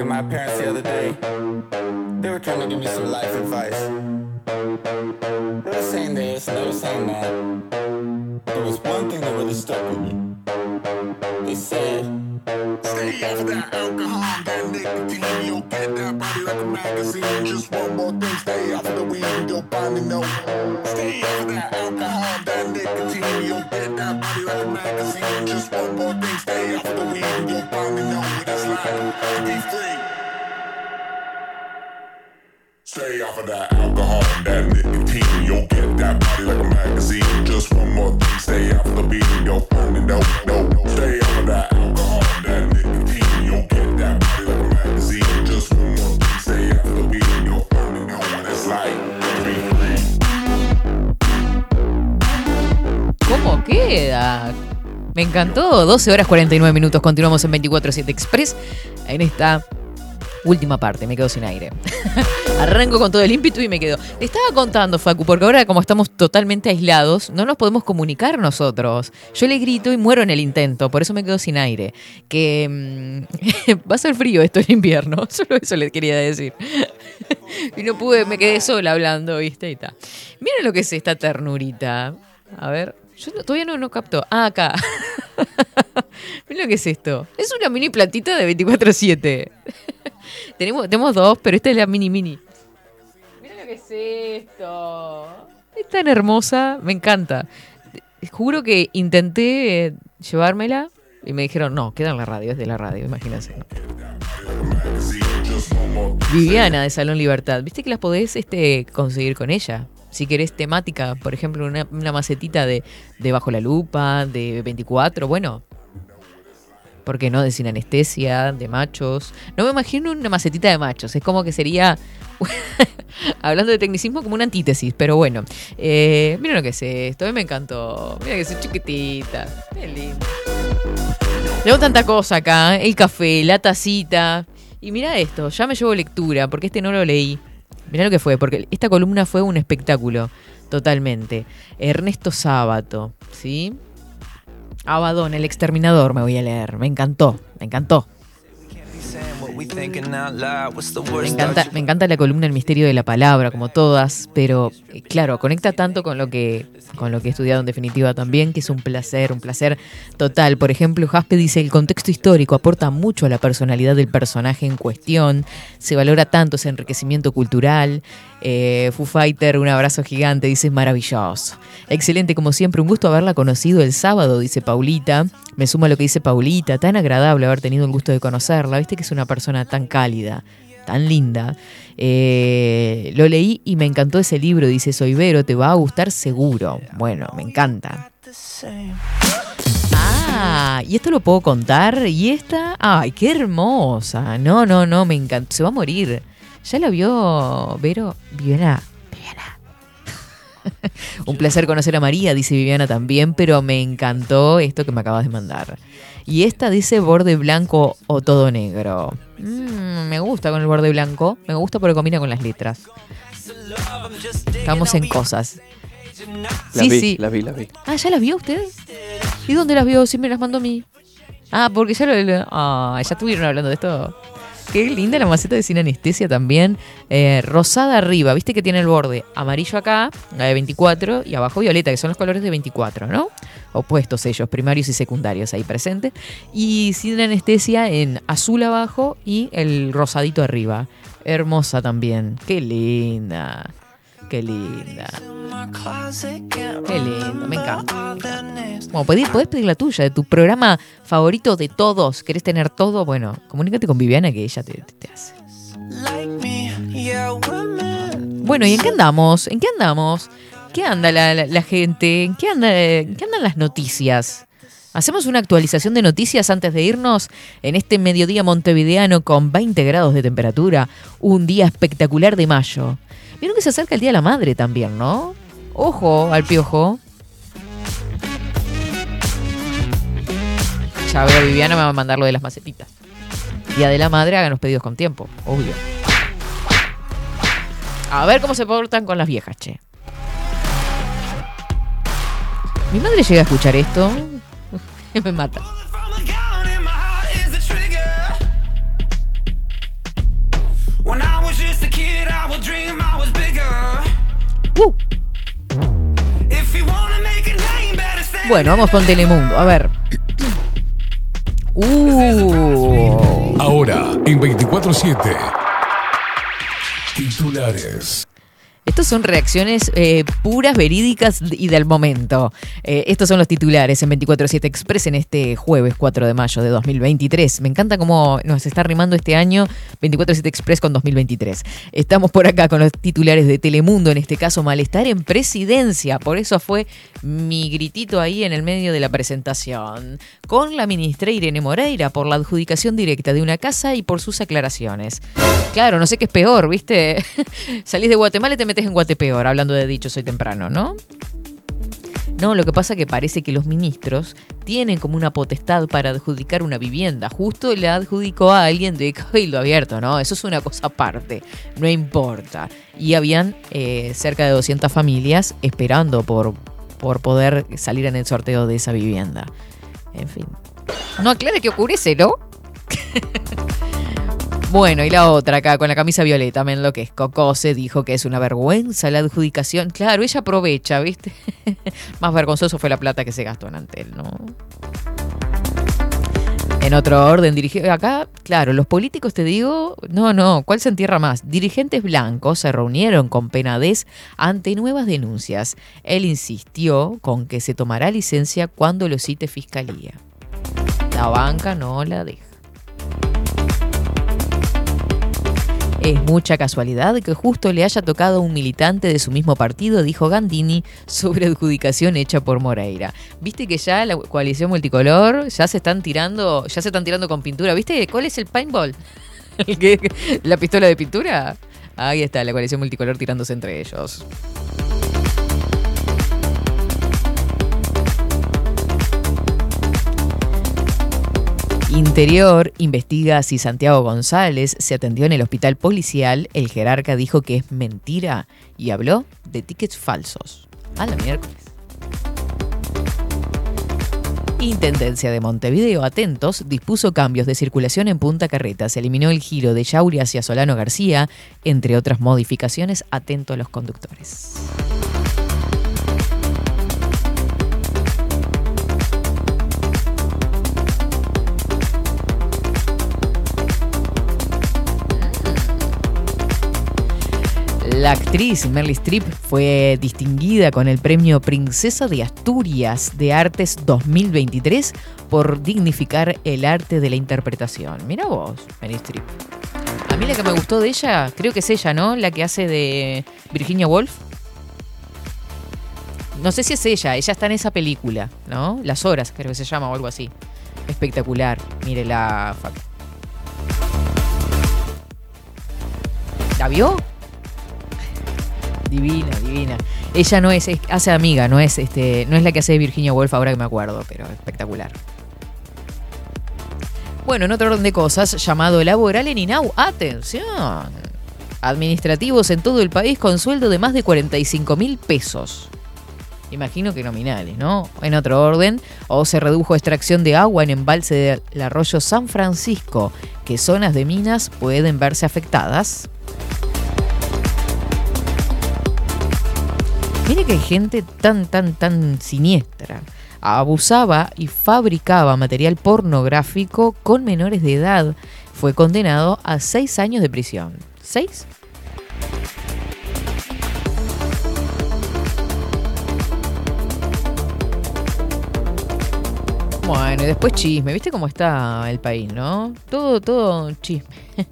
Talking to my parents the other day. They were trying to give me some life advice. They were saying this, they were saying that. There was one thing that really stuck with me. They said, Stay off that alcohol, that nicotine. You'll get that body like a magazine. Just one more thing, stay off the weed, you'll finally know. Stay off that alcohol, that nicotine. You'll get that body like a magazine. Just one more thing, stay off the weed, you'll finally know what it's like to be free. Stay off of that alcohol and that nicotine. You'll get that body like a magazine. Just one more thing, stay off of that. ¿Cómo queda? Me encantó. 12 horas 49 minutos. Continuamos en 24-7 Express. En esta última parte. Me quedo sin aire. (laughs) Arranco con todo el ímpetu y me quedo. Te estaba contando, Facu, porque ahora, como estamos totalmente aislados, no nos podemos comunicar nosotros. Yo le grito y muero en el intento. Por eso me quedo sin aire. Que mm, (laughs) va a ser frío esto en invierno. (laughs) Solo eso les quería decir. y no pude, me quedé sola hablando, ¿viste? Y tal. Miren lo que es esta ternurita. A ver. Yo todavía no, no capto. Ah, acá. Miren lo que es esto. Es una mini platita de 24-7. Tenemos, tenemos dos, pero esta es la mini mini. Miren lo que es esto. Es tan hermosa. Me encanta. Juro que intenté eh, llevármela y me dijeron, no, queda en la radio, es de la radio, imagínense. Viviana de Salón Libertad. ¿Viste que las podés este, conseguir con ella? Si querés temática, por ejemplo, una, una macetita de, de Bajo la Lupa, de 24, bueno. ¿Por qué no? De sin anestesia, de machos. No me imagino una macetita de machos. Es como que sería, (laughs) hablando de tecnicismo, como una antítesis. Pero bueno, eh, miren lo que es esto. A mí me encantó. Mira que es chiquitita. Qué lindo. Tengo tanta cosa acá. El café, la tacita. Y mira esto, ya me llevo lectura, porque este no lo leí. Mirá lo que fue, porque esta columna fue un espectáculo, totalmente. Ernesto Sábato, ¿sí? Abadón, el exterminador, me voy a leer. Me encantó, me encantó. Me encanta, me encanta la columna El misterio de la palabra, como todas, pero eh, claro, conecta tanto con lo que con lo que he estudiado en definitiva también, que es un placer, un placer total. Por ejemplo, Jaspe dice, el contexto histórico aporta mucho a la personalidad del personaje en cuestión, se valora tanto ese enriquecimiento cultural. Eh, Foo Fighter, un abrazo gigante, dice, maravilloso. Excelente, como siempre, un gusto haberla conocido el sábado, dice Paulita. Me suma a lo que dice Paulita, tan agradable haber tenido el gusto de conocerla. Viste que es una persona tan cálida, tan linda. Eh, lo leí y me encantó ese libro, dice Soibero, te va a gustar seguro. Bueno, me encanta. Ah, y esto lo puedo contar. Y esta, ay, qué hermosa. No, no, no, me encantó. Se va a morir. ¿Ya la vio Vero? Viviana. Viviana. (laughs) Un placer conocer a María, dice Viviana también, pero me encantó esto que me acabas de mandar. Y esta dice borde blanco o todo negro. Mm, me gusta con el borde blanco. Me gusta porque combina con las letras. Estamos en cosas. Las Sí, vi, sí. las vi, las vi. Ah, ¿ya las vio usted? ¿Y dónde las vio? Si me las mandó a mí. Ah, porque ya lo... lo- Ah, ya estuvieron hablando de esto. Qué linda la maceta de sin anestesia también. Eh, rosada arriba, viste que tiene el borde amarillo acá, la de 24, y abajo violeta, que son los colores de 24, ¿no? Opuestos ellos, primarios y secundarios ahí presentes. Y sin anestesia en azul abajo y el rosadito arriba. Hermosa también. Qué linda. Qué linda. Qué lindo, me encanta. Bueno, podés, pedir la tuya, de tu programa favorito de todos. ¿Querés tener todo? Bueno, comunícate con Viviana que ella te, hace. Bueno, ¿y en qué andamos? ¿En qué andamos? ¿Qué anda la, gente? ¿En qué, anda, en qué andan las noticias? Hacemos una actualización de noticias antes de irnos en este mediodía montevideano con 20 grados de temperatura. Un día espectacular de mayo. Vieron que se acerca el Día de la Madre también, ¿no? Ojo al piojo. Ya veo, Viviana me va a mandar lo de las macetitas. Día de la Madre, hagan los pedidos con tiempo, obvio. A ver cómo se portan con las viejas, che. Mi madre llega a escuchar esto. (laughs) me mata. Bueno, vamos con Telemundo. A ver. Uh. Ahora, en 24-7. Titulares. Estos son reacciones eh, puras, verídicas y del momento. Eh, estos son los titulares en 24-7 Express en este jueves 4 de mayo de 2023. Me encanta cómo nos está rimando este año 24-7 Express con 2023. Estamos por acá con los titulares de Telemundo, en este caso malestar en presidencia. Por eso fue mi gritito ahí en el medio de la presentación. Con la ministra Irene Moreira por la adjudicación directa de una casa y por sus aclaraciones. Claro, no sé qué es peor, ¿viste? (laughs) Salís de Guatemala y te metes en Guatepeor, hablando de dicho soy temprano, ¿no? No, lo que pasa que parece que los ministros tienen como una potestad para adjudicar una vivienda. Justo le adjudicó a alguien de Cabildo Abierto, ¿no? Eso es una cosa aparte, no importa. Y habían eh, cerca de 200 familias esperando por, por poder salir en el sorteo de esa vivienda. En fin. No aclara qué ocurre, ¿no? (laughs) Bueno, y la otra acá con la camisa violeta, me enloquezco. Cose dijo que es una vergüenza la adjudicación. Claro, ella aprovecha, ¿viste? (laughs) Más vergonzoso fue la plata que se gastó en Antel, ¿no? En otro orden, dirige acá, claro, los políticos te digo, no, no, ¿cuál se entierra más? Dirigentes blancos se reunieron con Penades ante nuevas denuncias. Él insistió con que se tomará licencia cuando lo cite fiscalía. La banca no la deja. Es mucha casualidad que justo le haya tocado a un militante de su mismo partido, dijo Gandini, sobre adjudicación hecha por Moreira. Viste que ya la coalición multicolor ya se están tirando, ya se están tirando con pintura. ¿Viste cuál es el paintball? (laughs) ¿El que- ¿La pistola de pintura? Ahí está, la coalición multicolor tirándose entre ellos. Interior investiga si Santiago González se atendió en el hospital policial. El jerarca dijo que es mentira y habló de tickets falsos. A la miércoles. Intendencia de Montevideo, atentos, dispuso cambios de circulación en Punta Carreta. Se eliminó el giro de Yauri hacia Solano García, entre otras modificaciones. Atento a los conductores. La actriz Meryl Streep fue distinguida con el premio Princesa de Asturias de Artes 2023 por dignificar el arte de la interpretación. Mira vos, Meryl Streep. A mí la que me gustó de ella, creo que es ella, ¿no? La que hace de Virginia Woolf. No sé si es ella, ella está en esa película, ¿no? Las horas, creo que se llama o algo así. Espectacular. Mire la. ¿La vio? Divina, divina. Ella no es, hace amiga, no es este, no es la que hace Virginia Woolf ahora que me acuerdo, pero espectacular. Bueno, en otro orden de cosas, llamado laboral en INAU. Atención. Administrativos en todo el país con sueldo de más de 45 mil pesos. Imagino que nominales, ¿no? En otro orden, o se redujo extracción de agua en embalse del arroyo San Francisco, que zonas de minas pueden verse afectadas. Mire que hay gente tan, tan, tan siniestra. Abusaba y fabricaba material pornográfico con menores de edad. Fue condenado a seis años de prisión. ¿Seis? Bueno, y después chisme. ¿Viste cómo está el país, no? Todo, todo chisme. (laughs)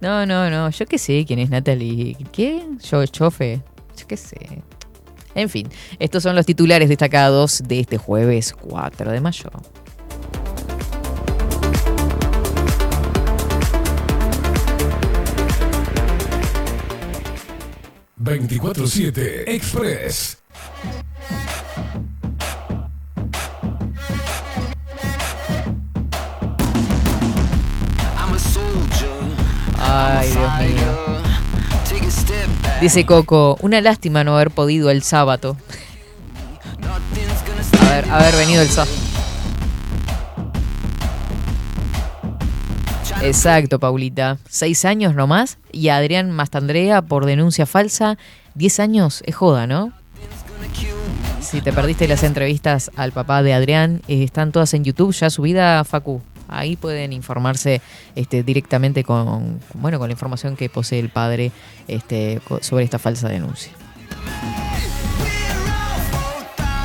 No, no, no. Yo qué sé quién es Natalie. ¿Qué? Yo, chofe. Yo qué sé. En fin, estos son los titulares destacados de este jueves 4 de mayo. ...24-7 Express. Ay, Dios mío. Dice Coco, una lástima no haber podido el sábado. Haber, haber venido el sábado. Exacto, Paulita. Seis años nomás y Adrián Mastandrea por denuncia falsa. Diez años es joda, ¿no? Si te perdiste las entrevistas al papá de Adrián, eh, están todas en YouTube ya subida, Facu. Ahí pueden informarse este, directamente con, bueno, con la información que posee el padre este, sobre esta falsa denuncia.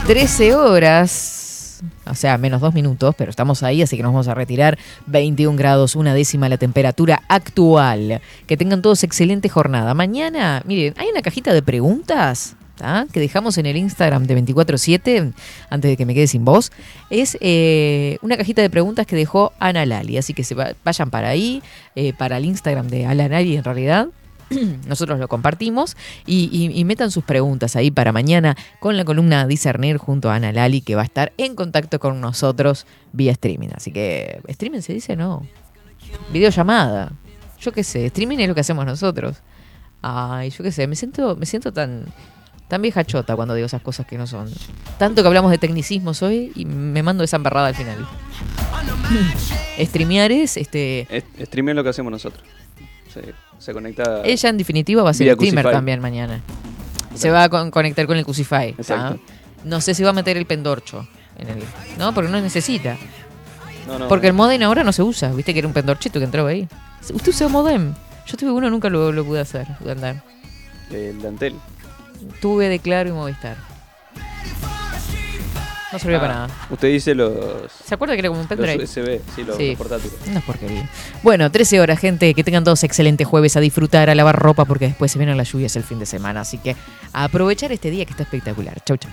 13 horas, o sea, menos dos minutos, pero estamos ahí, así que nos vamos a retirar. 21 grados, una décima la temperatura actual. Que tengan todos excelente jornada. Mañana, miren, hay una cajita de preguntas. ¿Tá? que dejamos en el Instagram de 247, antes de que me quede sin voz, es eh, una cajita de preguntas que dejó Ana Lali. Así que se va- vayan para ahí, eh, para el Instagram de Ana Lali en realidad. (clears throat) Nosotros lo compartimos y metan sus preguntas ahí para mañana con la columna Discernir junto a Ana Lali que va a estar en contacto con nosotros vía streaming. Así que, ¿streaming se dice? No. Videollamada. Yo qué sé, streaming es lo que hacemos nosotros. Ay, yo qué sé, me siento, me siento tan, tan vieja chota cuando digo esas cosas que no son. Tanto que hablamos de tecnicismos hoy y me mando esa embarrada al final. (laughs) Streamear es, este, Es- Streaming es lo que hacemos nosotros. Se, se conecta. ella en definitiva va a ser streamer Crucify. también mañana. Se va a con- conectar con el Crucify. Exacto. No sé si va a meter el pendorcho. En el, no, porque no necesita. No, no. Porque el modem ahora no se usa. Viste que era un pendorchito que entraba ahí. ¿Usted usa modem? Yo tuve uno, nunca lo, lo pude hacer, pude andar. El dantel. Tuve de Claro y Movistar. No sirvió Ah, para nada. Usted dice los. ¿Se acuerda que era como un Los pendrive? USB, sí, los, Sí. los portátiles. Una porquería. Bueno, 13 horas, gente. Que tengan todos excelentes jueves a disfrutar, a lavar ropa, porque después se vienen las lluvias el fin de semana. Así que a aprovechar este día que está espectacular. Chau, chau.